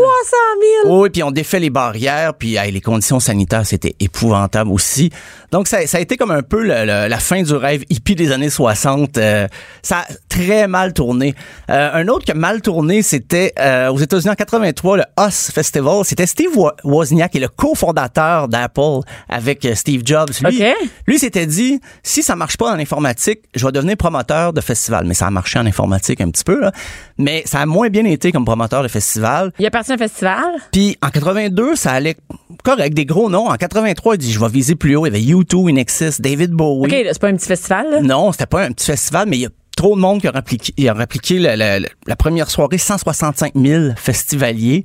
000! Oui, puis on défait les barrières, puis hey, les conditions sanitaires, c'était épouvantable aussi. Donc, ça, ça a été comme un peu le- le- la fin du rêve hippie des années 60. Euh, ça a très mal tourné. Euh, un autre qui a mal tourné, c'était euh, aux États-Unis en 83, le Us Festival. C'était Steve Wo- Wozniak, qui est le cofondateur d'Apple avec euh, Steve Jobs. Lui, OK. lui s'était dit, si ça marche pas en informatique, je vais devenir promoteur de festival. Mais ça a marché en informatique un petit peu, là. Mais ça a moins bien été comme promoteur de festival. Il est parti un festival? Puis en 82, ça allait correct, des gros noms. En 83, il dit je vais viser plus haut. Il y avait U2, Inexis, David Bowie. OK, c'est pas un petit festival, là? Non, c'était pas un petit festival, mais il y a trop de monde qui a répliqué, il a répliqué la, la- la- la première soirée, 165 000 festivaliers.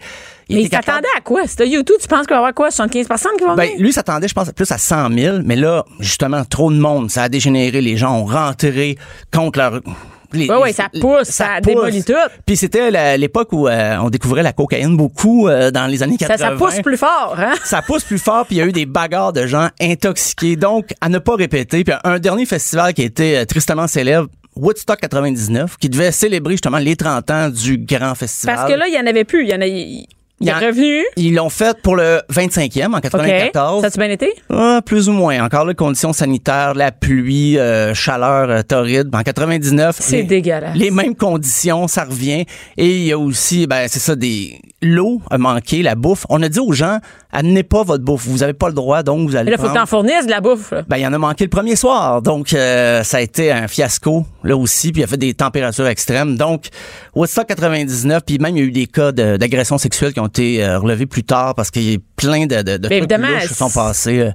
Il Mais il s'attendait à quoi? C'était YouTube, tu penses qu'il va y avoir quoi? 75 personnes qui vont ben, venir? lui s'attendait, je pense, plus à 100 000, mais là, justement, trop de monde. Ça a dégénéré. Les gens ont rentré contre leur... les- Ouais, ouais, ça pousse, ça démolit tout. Puis c'était l'époque où euh, on découvrait la cocaïne beaucoup euh, dans les années Ça, 80. ça pousse plus fort, hein? ça pousse plus fort, puis il y a eu des bagarres de gens intoxiqués. Donc, à ne pas répéter. Puis un dernier festival qui a été euh, tristement célèbre, Woodstock 99, qui devait célébrer justement les 30 ans du grand festival. Parce que là, il y en avait plus. Il y en a. Il, est revenu? Ils l'ont fait pour le 25e en OK. 94. Ça a-tu bien été? Ah, plus ou moins. Encore les conditions sanitaires, la pluie, euh, chaleur euh, torride. En 99, C'est dégueulasse. Les mêmes conditions, ça revient. Et il y a aussi, ben c'est ça, des l'eau a manqué, la bouffe. On a dit aux gens, amenez pas votre bouffe. Vous avez pas le droit, donc vous allez. Mais là, faut que t'en fournisses de la bouffe. là. ben, il y en a manqué le premier soir. Donc, euh, ça a été un fiasco, là aussi. Puis, il a fait des températures extrêmes. Donc, Woodstock 99, puis même, il y a eu des cas d'agressions sexuelles qui ont été euh, relevés plus tard parce qu'il y a plein de, de, de trucs qui sont passés. euh.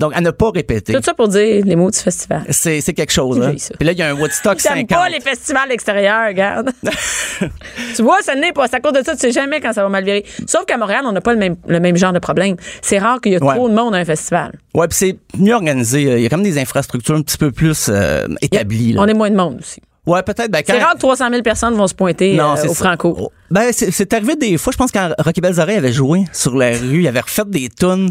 Donc, à ne pas répéter. Tout ça pour dire les mots du festival. C'est c'est quelque chose. Hein. Puis là, il y a un Woodstock J'aime 50. pas les festivals extérieurs, regarde. tu vois, ça n'est pas. C'est à cause de ça, tu sais jamais quand ça va mal virer. Sauf qu'à Montréal, on n'a pas le même, le même genre de problème. C'est rare qu'il y ait Ouais. trop de monde à un festival. Ouais, puis c'est mieux organisé. Il y a comme des infrastructures un petit peu plus euh, établies. On est moins de monde aussi. Ouais, peut-être. Ben, quand... C'est rare que 300 000 personnes vont se pointer Non, euh, au. Franco. Oh. Ben, c'est arrivé des fois. Je pense quand Rocky Balzaré avait joué sur la rue, il avait refait des tunes.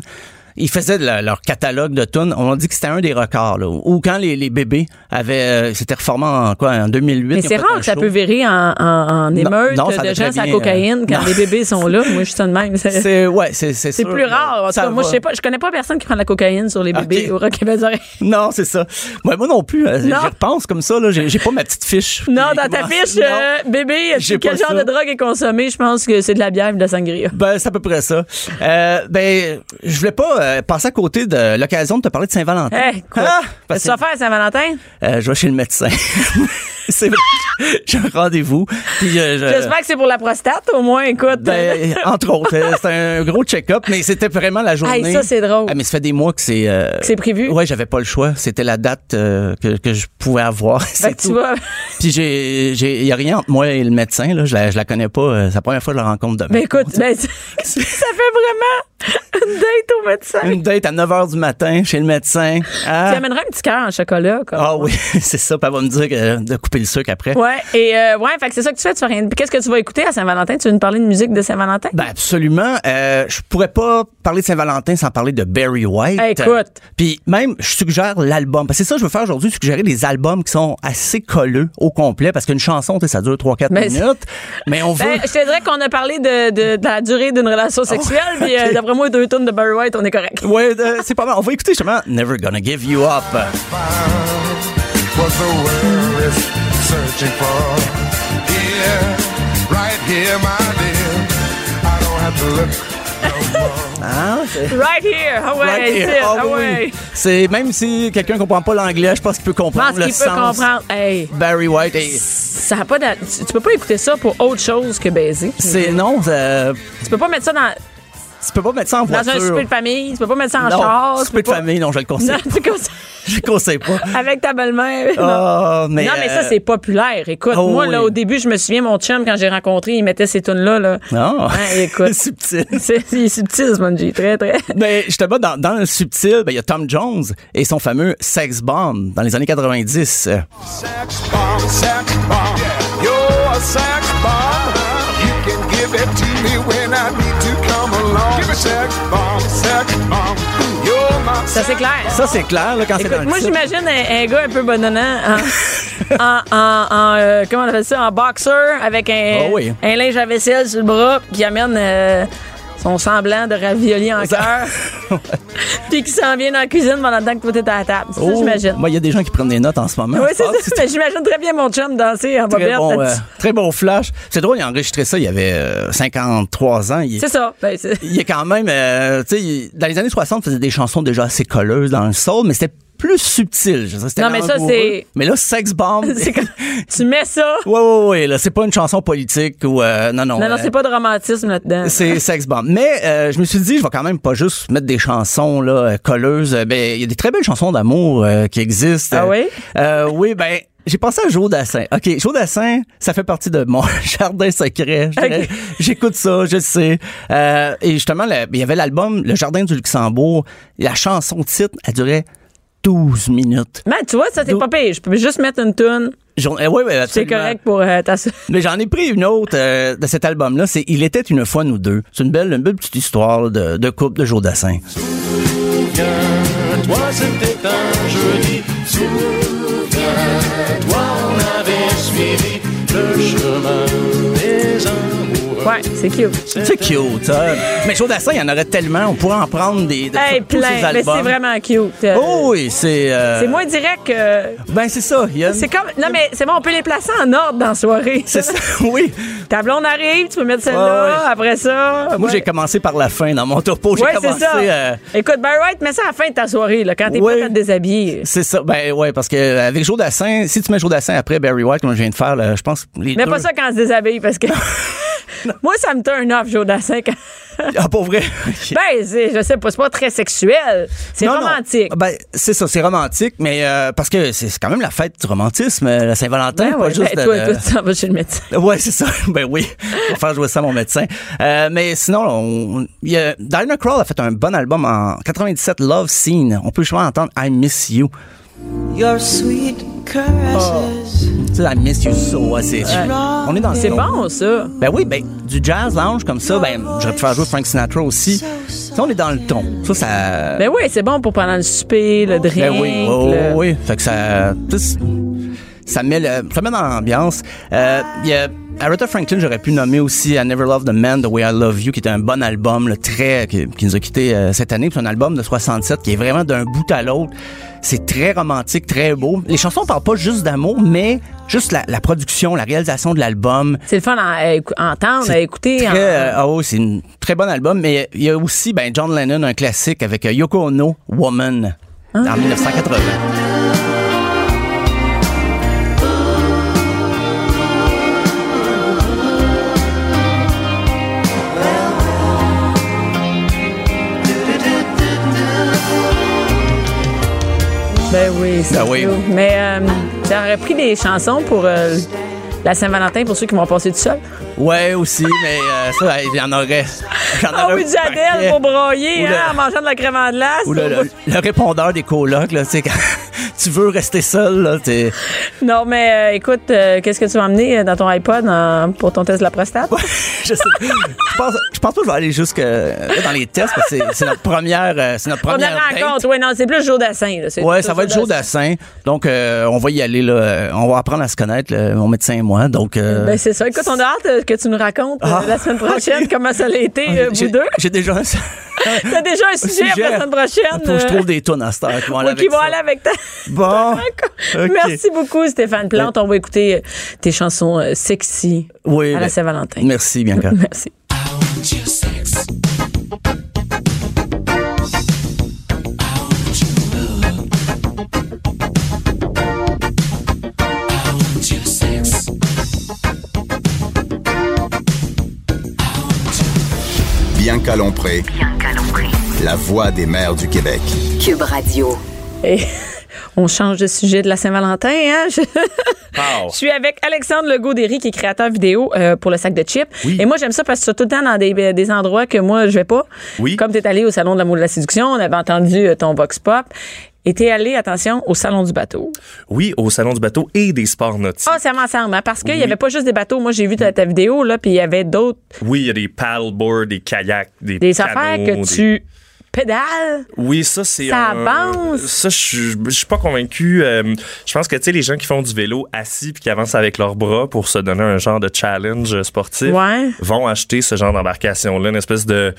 Ils faisaient la- leur catalogue de tunes. On a dit que c'était un des records. Là, ou quand les, les bébés avaient, euh, c'était reformé en quoi, en 2008. Mais c'est rare que ça peut virer en, en, en émeute non, ça de va gens la bien, cocaïne euh, quand non. les bébés sont là. Moi, je suis de même. C'est ouais, c'est c'est plus rare. En tout ça cas, moi, je sais pas. Je connais pas personne qui prend de la cocaïne sur les bébés Ok. au Rock. Non, c'est ça. Ouais, moi non plus. euh, Non. Je repense comme ça. Là, j'ai pas ma petite fiche. Non, dans ta fiche, Non. euh, bébé, quel genre ça. de drogue est consommé? Je pense que c'est de la bière et de la sangria. Ben, c'est à peu près ça. Euh, ben, je voulais pas euh, passer à côté de l'occasion de te parler de Saint-Valentin. Hey, quoi? Ah, Qu'est-ce que tu vas faire, Saint-Valentin? euh, je vais chez le médecin. c'est. J'ai un rendez-vous. Euh, je- J'espère que c'est pour la prostate, au moins, écoute. ben, entre autres, euh, c'était un gros check-up, mais c'était vraiment la journée. Hey, ça, c'est drôle. Ah, mais ça fait des mois que c'est. euh, c'est prévu? Ouais, j'avais pas le choix. C'était la date euh, que, que je pouvais avoir. C'est tu vas. Puis j'ai, j'ai, y a rien entre moi et le médecin là. Je la, je la connais pas. C'est la première fois que je la rencontre demain. Ben écoute, ben, ça fait vraiment une date au médecin. Une date à 9 h du matin chez le médecin. Ah, Tu amèneras un petit cœur en chocolat, comme. Ah oui, c'est ça. Puis elle va me dire que- de couper le sucre après. Ouais, et euh, ouais, fait que c'est ça que tu fais, tu fais rien. Qu'est-ce que tu vas écouter à Saint-Valentin? Tu veux nous parler de musique de Saint-Valentin? Ben absolument. Euh, je pourrais pas parler de Saint-Valentin sans parler de Barry White. Hey, écoute. Puis même, je suggère l'album. Parce que c'est ça que je veux faire aujourd'hui, suggérer des albums qui sont assez colleux au complet. Parce qu'une chanson, tu sais, ça dure 3-4 Mais minutes. Mais on veut... Ben, je te dirais qu'on a parlé de, de, de la durée d'une relation sexuelle, puis euh, d'après moi, deux tonnes de Barry White, on est correct. Ouais, euh, c'est pas mal. On va écouter justement Never Gonna Give You Up. Here, right here. Ah, c'est- Right here, ah ouais, Right here. c'est it, Ah ah oui. C'est même si quelqu'un comprend pas l'anglais, je pense qu'il peut Je comprendre pense le qu'il peut sens. comprendre. Hey, Barry White, ça a pas d'a- tu, tu peux pas écouter ça pour autre chose que baiser. c'est non, ça- Tu peux pas mettre ça dans, tu peux pas mettre ça en dans voiture. un souper de famille, tu peux pas mettre ça en non, char. tu souper peux de pas- famille, non, je le conseille. Non, pas. tu conseilles- Je le conseille pas. avec ta belle-mère. non. Ah, mais, non, mais ça, euh, c'est populaire. Écoute, oh moi, là, oui. au début, je me souviens, mon chum, quand j'ai rencontré, il mettait ces tunes-là. Là. Non. Hein, écoute. subtil. C'est il est subtil, Spongy. Très, très. Mais justement, dans, dans le subtil, ben, il y a Tom Jones et son fameux Sex Bomb dans les années 90. Sex bomb, sex bomb. You're a sex bomb. You can give it to me when I need Ça, c'est clair. Ça, c'est clair, là, quand c'est dans le moi, titre. j'imagine un, un gars un peu bonhonnant en, en, en, en, euh, comment on appelle ça, en boxer avec un, Ah oui. un linge à vaisselle sur le bras qui amène euh, son semblant de ravioli en cœur puis qui s'en vient dans la cuisine pendant le temps que toi t'es à la table. C'est ça, Oh, j'imagine. moi, il y a des gens qui prennent des notes en ce moment. Oui, c'est ça. Mais J'imagine très bien mon chum danser en Très bon, euh, très bon flash. C'est drôle, il a enregistré ça, il y avait euh, 53 ans. Il, C'est ça. Ben, il est quand même, euh, tu sais, dans les années 60, il faisait des chansons déjà assez colleuses dans le soul, mais c'était plus subtil. Je sais, c'était Non, mais ça, c'est- Mais là, Sex Bomb. comme- tu mets ça. Ouais, ouais, ouais, là, c'est pas une chanson politique ou, euh, non, non. Non, non, euh, c'est pas de romantisme là-dedans. c'est sex bomb. Mais euh, je me suis dit, je vais quand même pas juste mettre des chansons là euh, colleuses. Euh, Ben, il y a des très belles chansons d'amour euh, qui existent. Ah oui? Euh, oui, ben. J'ai pensé à Joe Dassin. OK, Joe Dassin, ça fait partie de mon jardin secret. J'écoute ça, je sais. Euh, et justement, il y avait l'album Le Jardin du Luxembourg. La chanson titre, elle durait 12 minutes. Mais tu vois, ça, c'est pas pire. Je peux juste mettre une oui, oui, C'est correct pour euh, ta Mais j'en ai pris une autre euh, de cet album-là. C'est Il était une fois nous deux. C'est une belle, une belle petite histoire là, de, de couple de Joe Dassin. Toi, c'était un jeudi. Souviens-toi, on avait suivi le chemin des amoureux. Ouais, c'est cute. C'est cute, ça. Mais Joe Dassin, il y en aurait tellement. On pourrait en prendre des de Hey, tous ses plein. Mais c'est vraiment cute. Euh, Oh oui, c'est. euh, C'est moins direct que. Ben c'est ça. une- C'est comme. Non, mais c'est bon, on peut les placer en ordre dans la soirée. C'est ça. Oui. Ta blonde arrive, tu peux mettre celle-là, Ouais, après ça. Moi, ouais. j'ai commencé par la fin dans mon topo. J'ai Ouais, commencé. ça. euh, Écoute, Barry White, mets ça à la fin de ta soirée, là, quand t'es prêt à te déshabiller. c'est ça. Ben ouais, parce que avec Joe Dassin, si tu mets Joe Dassin après Barry White, comme je viens de faire, là, je pense les Mais deux- pas ça quand on se déshabille, parce que. Moi, ça me turn off, Joe Dassin. quand- Ah, pour vrai? Ben, je sais pas, c'est pas très sexuel. C'est non. romantique. Ben, c'est ça, c'est romantique, mais euh, parce que c'est quand même la fête du romantisme, euh, la Saint-Valentin, Ben pas ouais, juste ben, toi, de- toi, tu s'en vas chez le médecin. Ouais, c'est ça. Ben oui. On va faire jouer ça à mon médecin. Euh, mais sinon, on, il y a, Diana Krall a fait un bon album en 97, Love Scene. On peut justement entendre I Miss You. Your sweet caresses. Tu sais, I miss you so. ouais, c'est- On est dans C'est bon, ça. Ben oui, ben du jazz lounge comme ça, ben j'aurais pu faire jouer Frank Sinatra aussi. Tu sais, on est dans le ton. Ça, ça. Ben oui, c'est bon pour pendant le souper, le drink. Ben oui, oh, le- oui. Fait que ça, ça met le, ça met dans l'ambiance. Euh, il y a Aretha Franklin, j'aurais pu nommer aussi I Never Loved a Man the Way I Love You, qui était un bon album, le très, qui, qui nous a quitté euh, cette année. C'est un album de 67 qui est vraiment d'un bout à l'autre. C'est très romantique, très beau. Les chansons parlent pas juste d'amour, mais juste la, la production, la réalisation de l'album. C'est le fun à, entendre, à écouter. Très, en- euh, ah oui, c'est un très bon album, mais il y a aussi ben, John Lennon, un classique avec euh, Yoko Ono, Woman, Ah. en 1980. Ben oui, c'est Ben oui. Mais euh, ça aurait pris des chansons pour euh, la Saint-Valentin pour ceux qui vont passer tout seul. Ouais, aussi, mais euh, ça, il y en aurait. j'en Ah aurais oui, paquet. pour broyer, le- hein, en mangeant de la crème en glace. Ou le, le- le répondeur des colocs, là, tu sais, quand tu veux rester seul, là, t'es. Non, mais euh, écoute, euh, qu'est-ce que tu vas emmener euh, dans ton iPod pour ton test de la prostate? je, sais, je, pense, je pense pas que je vais aller jusque dans les tests parce que c'est- c'est notre première, c'est notre première. Rencontre, oui, non, c'est plus jour d'assin. là, c'est Ouais, ça va être jour d'assin. Donc, euh, on va y aller, là. On va apprendre à se connaître, là, mon médecin et moi. Donc, Ben, c'est ça. Écoute, on a hâte que tu nous racontes Ah, la semaine prochaine comment ça a été, vous deux. J'ai déjà un T'as déjà un sujet, pour la semaine prochaine. Faut que je trouve des tonnes à cette heure qui vont aller oui, qui avec vont ça. aller avec ta. Bon. Merci beaucoup, Stéphane Plante. On va écouter euh, tes chansons euh, sexy Oui, à la Saint-Valentin. Merci, Bianca. Merci. Bianca Lompré, Bianca Lompré. la voix des mères du Québec. Cube Radio. Et on change de sujet de la Saint-Valentin. Hein? Je... Wow. je suis avec Alexandre Legaudéry, qui est créateur vidéo euh, pour le sac de chips. Oui. Et moi, j'aime ça parce que tu es tout le temps dans des, des endroits que moi, je vais pas. Oui. Comme tu es allé au Salon de l'amour de la séduction, on avait entendu euh, ton box pop. Et tu es allé, attention, au Salon du bateau. Oui, au Salon du bateau et des sports nautiques. Ah, c'est ensemble, hein, parce qu'il n'y Oui. avait pas juste des bateaux. Moi, j'ai vu ta, ta vidéo, là, puis il y avait d'autres, Oui, il y a des paddleboards, des kayaks, des des canots, affaires que des- tu pédales. Oui, ça c'est Ça un- avance. Ça je suis pas convaincu euh, je pense que tu sais les gens qui font du vélo assis puis qui avancent avec leurs bras pour se donner un genre de challenge sportif Ouais. vont acheter ce genre d'embarcation là, une espèce de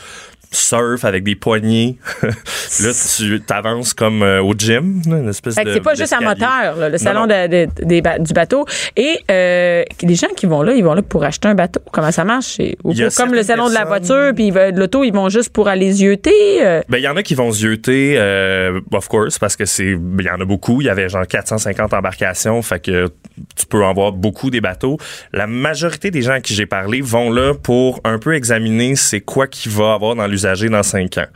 surf avec des poignées. là tu t'avances comme euh, au gym, une espèce Fait que de c'est pas juste à d'escalier. moteur, là, le Non, salon non. de- de- des ba- du bateau. Et euh, les gens qui vont là, ils vont là pour acheter un bateau. Comment ça marche? Ou pour- comme le salon de la voiture, puis de l'auto, ils vont juste pour aller zioter. euh. Ben, il y en a qui vont se zioter, euh, of course, parce que c'est, il y en a beaucoup. Il y avait genre 450 embarcations, fait que tu peux en voir beaucoup des bateaux. La majorité des gens à qui j'ai parlé vont là pour un peu examiner c'est quoi qu'il va avoir dans l'usager dans 5 ans.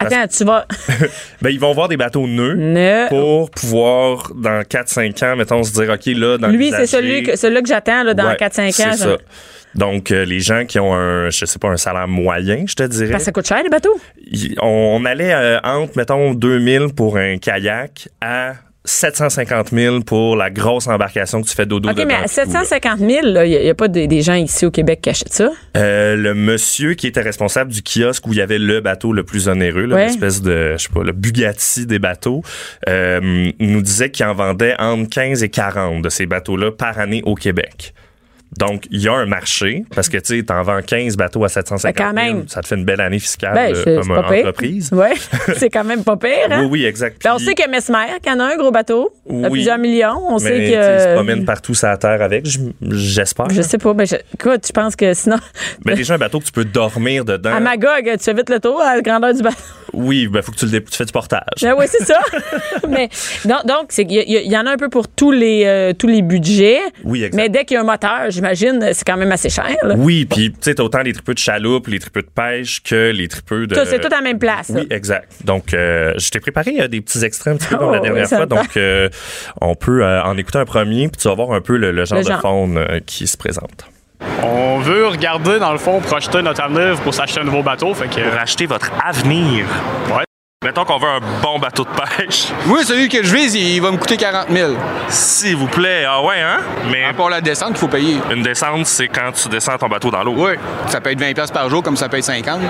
Attends, tu vas. Ben, ils vont voir des bateaux nœuds Ne- pour pouvoir, dans 4-5 ans, mettons, se dire, OK, là, dans Lui, c'est celui que, celui que j'attends là, dans Ouais, 4-5 ans. C'est ça. Donc, euh, les gens qui ont un, je sais pas, un salaire moyen, je te dirais. Ça coûte cher, les bateaux? On, on allait euh, entre, mettons, 2000 pour un kayak à 750 000 pour la grosse embarcation que tu fais dodo OK, mais à puis tout, là. 750 000, il n'y a, pas des, des gens ici au Québec qui achètent ça? Euh, le monsieur qui était responsable du kiosque où il y avait le bateau le plus onéreux, Ouais. l'espèce de, je sais pas, le Bugatti des bateaux, euh, nous disait qu'il en vendait entre 15 et 40 de ces bateaux-là par année au Québec. Donc, il y a un marché, parce que, tu sais, t'en vends 15 bateaux à 750 Ben, quand 000, même. ça te fait une belle année fiscale Ben, euh, comme pire. entreprise. Ouais, c'est quand même pas pire. Hein? Oui, oui, exact. Ben, on sait que Mesmer, qu'il y en a un gros bateau, Oui. plusieurs millions. On sait mais, que. ils se promènent partout sur la terre avec, j'espère. Je sais pas. Ben, je- écoute, je pense que sinon, Ben, déjà un bateau que tu peux dormir dedans. à Magog, tu fais vite le tour à la grandeur du bateau. Oui, ben faut que tu le tu fais du portage. Ben oui, c'est ça. Mais donc, y, a- il y a- il y en a un peu pour tous les euh, tous les budgets. Oui, exact. Mais dès qu'il y a un moteur, j'imagine, c'est quand même assez cher. là. Oui, puis tu sais, t'as autant les tripeux de chaloupe, les tripeux de pêche que les tripeux de. C'est tout à la même place. là. Oui, exact. Donc, euh, je t'ai préparé euh, des petits extraits un petit peu comme la Oh, dernière fois. Donc, euh, on peut euh, en écouter un premier, puis tu vas voir un peu le, le genre Le de faune euh, qui se présente. On veut regarder, dans le fond, projeter notre avenir pour s'acheter un nouveau bateau. Fait que, Pour acheter votre avenir. ouais. Mettons qu'on veut un bon bateau de pêche. Moi, celui que je vise, il va me coûter 40 000. S'il vous plaît. Ah ouais, hein? Mais À part la descente qu'il faut payer. une descente, c'est quand tu descends ton bateau dans l'eau. Oui. Ça peut être 20 pièces par jour comme ça peut être 50.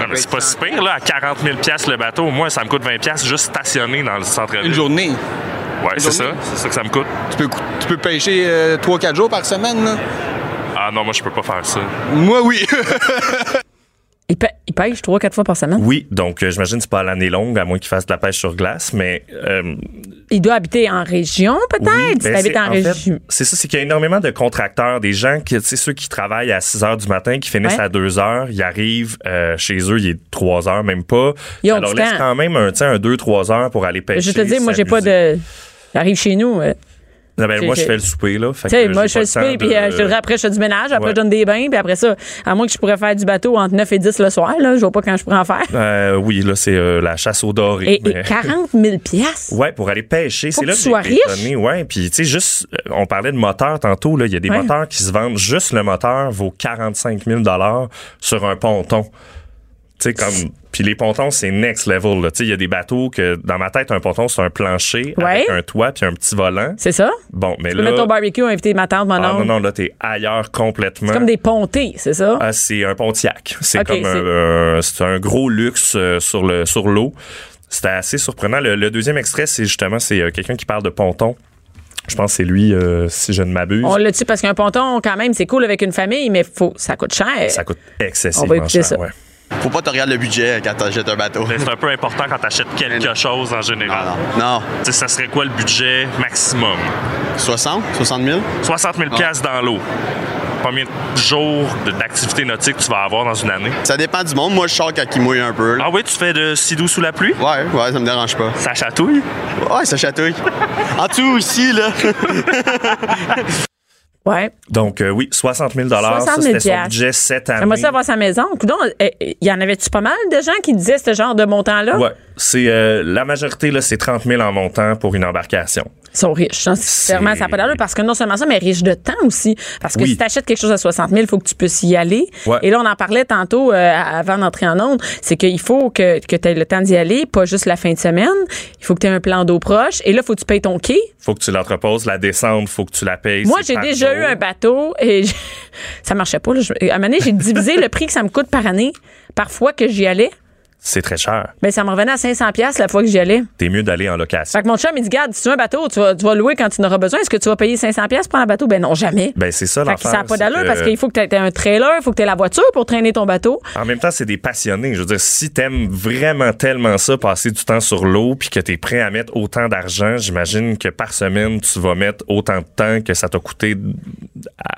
Ah, mais c'est pas si pire, là. À 40 000 le bateau, moi, ça me coûte 20 juste stationné dans le centre-ville. Une journée. Ouais, c'est ça. journée. C'est ça que ça me coûte. Tu peux, cou- tu peux pêcher 3-4 jours par semaine, là? Ah non, moi, je peux pas faire ça. Moi, oui. Il, pê- il pêche trois, quatre fois par semaine? Oui, donc euh, j'imagine que c'est pas à l'année longue, à moins qu'il fasse de la pêche sur glace, mais euh, Il doit habiter en région, peut-être? Oui, si ben, en, région. c'est ça, c'est qu'il y a énormément de contracteurs, des gens qui, tu sais, ceux qui travaillent à 6 heures du matin, qui finissent Ouais. à 2 heures, ils arrivent euh, chez eux, il est 3 heures, même pas. Ils ont du laisse temps. quand même un, tu sais, un 2-3 heures pour aller pêcher. Je te dis, moi, j'ai pas de. J'arrive chez nous. Non, ben, moi, je fais le souper, là. fait Tu sais, que moi, je fais le souper, puis de- euh, je te dirais, après, je fais du ménage, après, Ouais. je donne des bains, puis après ça, à moins que je pourrais faire du bateau entre 9 et 10 le soir, là, je vois pas quand je pourrais en faire. Euh, oui, là, c'est euh, la chasse aux dorés. Et, et mais- 40 000 piastres? Ouais, pour aller pêcher. C'est que là tu j'ai sois riche. étonné. Ouais, puis tu sais, juste, on parlait de moteurs tantôt, là. Il y a des Ouais. moteurs qui se vendent, juste le moteur vaut 45 000 sur un ponton. Tu sais, comme. Puis les pontons, c'est next level, là. Il y a des bateaux que, dans ma tête, un ponton, c'est un plancher avec un toit puis un petit volant. C'est ça? Bon, mais Tu peux là. mettre ton barbecue, inviter ma tante, mon ah, oncle. non, non, là, t'es ailleurs complètement. C'est comme des pontés, c'est ça? Ah, c'est un Pontiac. C'est comme un, un- c'est un gros luxe euh, sur le sur l'eau. C'était assez surprenant. Le, le deuxième extrait, c'est justement c'est euh, quelqu'un qui parle de ponton. Je pense que c'est lui, euh, si je ne m'abuse. On l'a dit parce qu'un ponton, quand même, c'est cool avec une famille, mais faut, ça coûte cher. Ça coûte excessivement On va écouter cher. ça. ouais. Faut pas te regarder le budget quand t'achètes un bateau. C'est un peu important quand tu achètes quelque chose en général. Non. Tu sais, ça serait quoi le budget maximum? 60? 60 000? 60 000 piastres dans l'eau. Combien de jours d'activité nautique tu vas avoir dans une année? Ça dépend du monde. Moi, je sors quand il mouille un peu. là. Ah oui, tu fais de si doux sous la pluie? Ouais, ouais, ça me dérange pas. Ça chatouille? Ouais, ça chatouille. en dessous aussi, là. Ouais. Donc, euh, oui, 60 000 60 Ça, 000 c'était son budget cette année. J'aimerais ça avoir sa maison. Coudon, euh, il y en avait-tu pas mal de gens qui disaient ce genre de montant-là? Ouais, c'est euh, la majorité là, c'est 30 000 en montant pour une embarcation. Ils sont riches. hein. Sincèrement, ça n'a pas d'allure parce que non seulement ça, mais riches de temps aussi. Parce que Oui. si tu achètes quelque chose à 60 000, il faut que tu puisses y aller. Ouais. Et là, on en parlait tantôt euh, avant d'entrer en onde. C'est qu'il faut que, que tu aies le temps d'y aller, pas juste la fin de semaine. Il faut que tu aies un plan d'eau proche. Et là, il faut que tu payes ton quai. Faut que tu l'entreposes, la descente, faut que tu la payes. Moi, j'ai déjà eu un bateau et ça marchait pas. Là. À un moment donné, j'ai divisé le prix que ça me coûte par année, par fois que j'y allais. C'est très cher. Ben, ça me revenait à 500 pièces la fois que j'y allais. T'es mieux d'aller en location. Fait que mon chum, il dit, garde, si tu veux un bateau, tu vas, tu vas louer quand tu en auras besoin. Est-ce que tu vas payer 500 pièces pour un bateau? Ben non, jamais. Ben, c'est ça l'affaire. ça n'a pas d'allure que- parce qu'il faut que tu aies un trailer, il faut que tu aies la voiture pour traîner ton bateau. En même temps, c'est des passionnés. Je veux dire, si t'aimes vraiment tellement ça, passer du temps sur l'eau, puis que t'es prêt à mettre autant d'argent, j'imagine que par semaine, tu vas mettre autant de temps que ça t'a coûté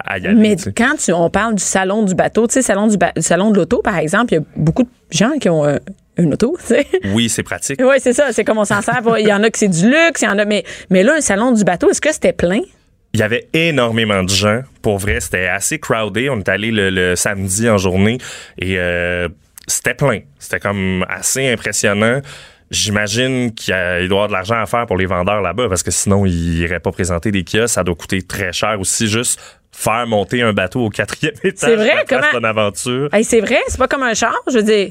à, y aller. Mais quand tu, on parle du salon du bateau, tu sais, salon du, ba- du salon de l'auto, par exemple, il y a beaucoup de gens qui ont euh, une auto, tu sais. Oui, c'est pratique. Oui, c'est ça. C'est comme on s'en sert. pour- Il y en a que c'est du luxe, il y en a. Mais, mais là, un salon du bateau, est-ce que c'était plein? Il y avait énormément de gens. Pour vrai, c'était assez crowded. On est allé le, le samedi en journée et euh, c'était plein. C'était comme assez impressionnant. J'imagine qu'il doit y avoir de l'argent à faire pour les vendeurs là-bas parce que sinon, ils n'iraient pas présenter des kiosques. Ça doit coûter très cher aussi, juste faire monter un bateau au quatrième étage. C'est vrai, comment- Bonaventure. Hey, c'est vrai, c'est pas comme un char. Je veux dire,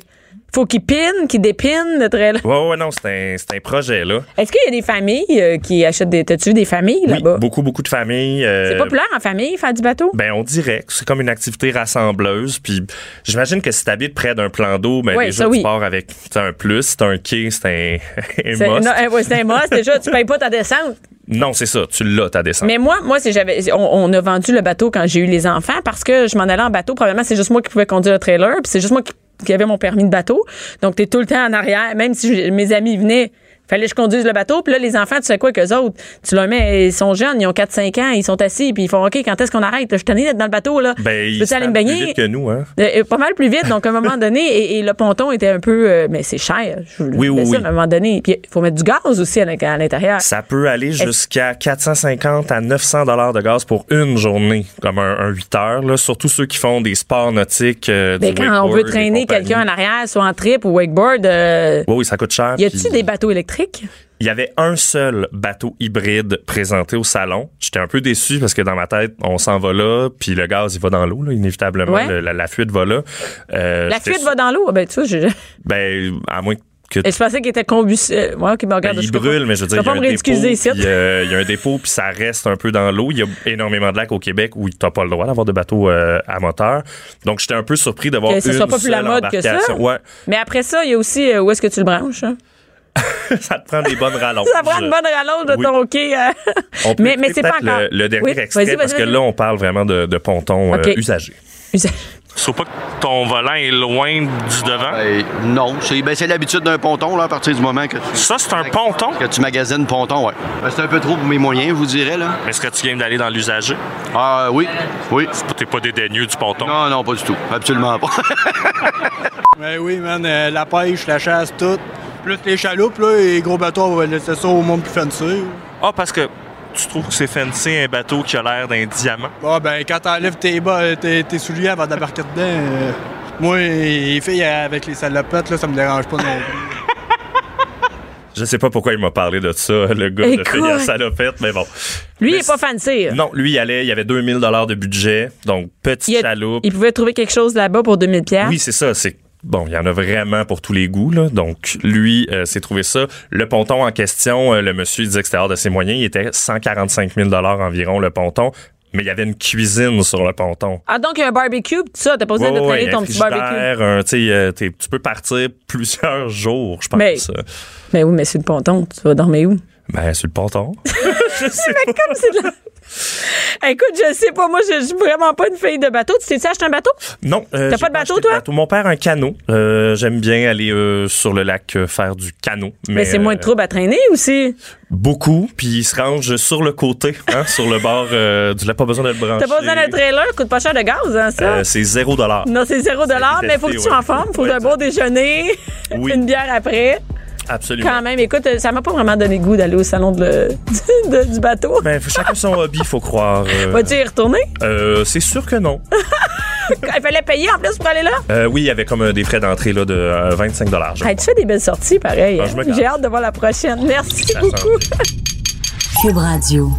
faut qu'il pine, qu'il dépine le trailer. Ouais, ouais, non, c'est un, un projet, là. Est-ce qu'il y a des familles euh, qui achètent des. T'as-tu vu des familles Oui, là-bas? beaucoup, beaucoup de familles. euh, C'est populaire en famille, faire du bateau? Ben, on dirait que c'est comme une activité rassembleuse. Puis j'imagine que si tu habites près d'un plan d'eau, ben, Ouais, déjà, ça, tu oui. pars avec un plus, c'est un quai, c'est un, un C'est must. euh, ouais, c'est un must. Déjà, tu payes pas ta descente. Non, c'est ça, tu l'as, ta descente. Mais moi, moi, j'avais, on, on a vendu le bateau quand j'ai eu les enfants parce que je m'en allais en bateau. Probablement, c'est juste moi qui pouvais conduire le trailer, puis c'est juste moi qui, qui avait mon permis de bateau. Donc, t'es tout le temps en arrière. Même si je- mes amis venaient, fallait que je conduise le bateau. Puis là, les enfants, tu sais quoi qu'eux autres, tu leur mets, ils sont jeunes, ils ont 4-5 ans, ils sont assis, puis ils font OK, quand est-ce qu'on arrête? Je tannée d'être dans le bateau là. ben, ils aller me savent plus baigner? vite que nous, hein. Euh, euh, pas mal plus vite, donc à un moment donné, et, et le ponton était un peu, euh, mais c'est cher. Je Oui, oui, oui. À un moment donné, puis il faut mettre du gaz aussi à l'in- à l'intérieur. Ça peut aller jusqu'à 450 à 900 dollars de gaz pour une journée, comme un, un 8 heures. Là. Surtout ceux qui font des sports nautiques. euh, Ben, du quand on veut traîner quelqu'un en arrière, soit en trip ou wakeboard, Oui, oui, ça coûte cher. y a-t-il puis- des bateaux électriques? Il y avait un seul bateau hybride présenté au salon. J'étais un peu déçu parce que dans ma tête, on s'en va là, puis le gaz, il va dans l'eau, inévitablement. Ouais. Le- la, la fuite va là. Euh, La fuite va dans l'eau? Ben, tu vois, je- Ben, à moins que que Et je pensais qu'il était combustible. Ouais, ok, mais regarde, Ben, il brûle, mais je veux dire, il y dépôt, ridiculiser ici. puis, euh, il y a un dépôt, puis ça reste un peu dans l'eau. Il y a énormément de lacs au Québec où t'as pas le droit d'avoir de bateau euh, à moteur. Donc, j'étais un peu surpris de voir Que ce une soit pas plus la mode que ça. Ouais, Mais après ça, il y a aussi euh, où est-ce que tu le branches. hein? ça te prend des bonnes rallonges. Ça prend une bonne rallonge de Oui. ton hockey. euh. On peut mais mais c'est pas encore. Le, le dernier Oui, extrait, vas-y, vas-y, parce que là, on parle vraiment de, de pontons euh, Ok. usagés. Faut pas que ton volant est loin du devant? Ben, non, c'est ben, c'est l'habitude d'un ponton là, à partir du moment que tu, Ça, c'est un ponton? que tu magasines ponton, ouais. Ben, c'est un peu trop pour mes moyens, je vous dirais, là. Est-ce que tu viens d'aller dans l'usager? Ah oui, oui. T'es pas dédaigneux du ponton? Non, non, pas du tout. Absolument pas. Ben oui, man, euh, la pêche, la chasse, tout. Plus les chaloupes, là, et les gros bateaux, on va laisser ça au monde plus fancy. Ah, parce que tu trouves que c'est fancy un bateau qui a l'air d'un diamant? Bon, ben, quand t'enlèves tes, bas, tes, tes souliers avant d'embarquer dedans, euh, moi, les filles avec les salopettes, là, ça me dérange pas non plus. Je sais pas pourquoi il m'a parlé de ça, le gars de Écoute. fille à salopette, mais bon. Lui, il est pas fancy. Non, lui, il allait, il y avait 2000 dollars de budget, donc petite Il, a- chaloupe. il pouvait trouver quelque chose là-bas pour 2000 pièces. Oui, c'est ça. C'est bon, il y en a vraiment pour tous les goûts là. Donc lui, euh, s'est trouvé ça. Le ponton en question, euh, le monsieur disait que c'était hors de ses moyens. Il était 145 000 dollars environ le ponton. Mais il y avait une cuisine sur le ponton. Ah, donc, il y a un barbecue, tout ça. T'as pas besoin Ouais, de traîner ton petit barbecue. un, euh, tu peux partir plusieurs jours, je pense. Mais- Mais oui, mais sur le ponton, tu vas dormir où? Ben, sur le ponton. je sais mais comme c'est de la... Écoute, je sais pas, moi, je je suis vraiment pas une fille de bateau. Tu t'es acheté un bateau? Non. euh, T'as pas de bateau, toi? Mon père a un canot. Euh, J'aime bien aller euh, sur le lac faire du canot. Mais, c'est moins de euh, trouble à traîner aussi. Beaucoup, puis il se range sur le côté, hein, sur le bord du lac. Pas besoin de le brancher. T'as pas besoin d'un trailer, coûte pas cher de gaz, hein, ça? C'est zéro dollar. non, c'est zéro dollar, mais faut que tu sois en forme. Faut un beau déjeuner, Oui. une bière après. Absolument. Quand même, écoute, ça m'a pas vraiment donné goût d'aller au salon de le- de- du bateau. Ben, chacun son hobby, faut croire. euh, Vas-tu y retourner? euh, c'est sûr que non. Il fallait payer en plus pour aller là? Euh, oui, il y avait comme euh, des frais d'entrée là, de euh, 25 dollars. Hey, tu fais des belles sorties, pareil. Ah, hein? je. J'ai hâte de voir la prochaine. Merci Ça beaucoup. Cube Radio.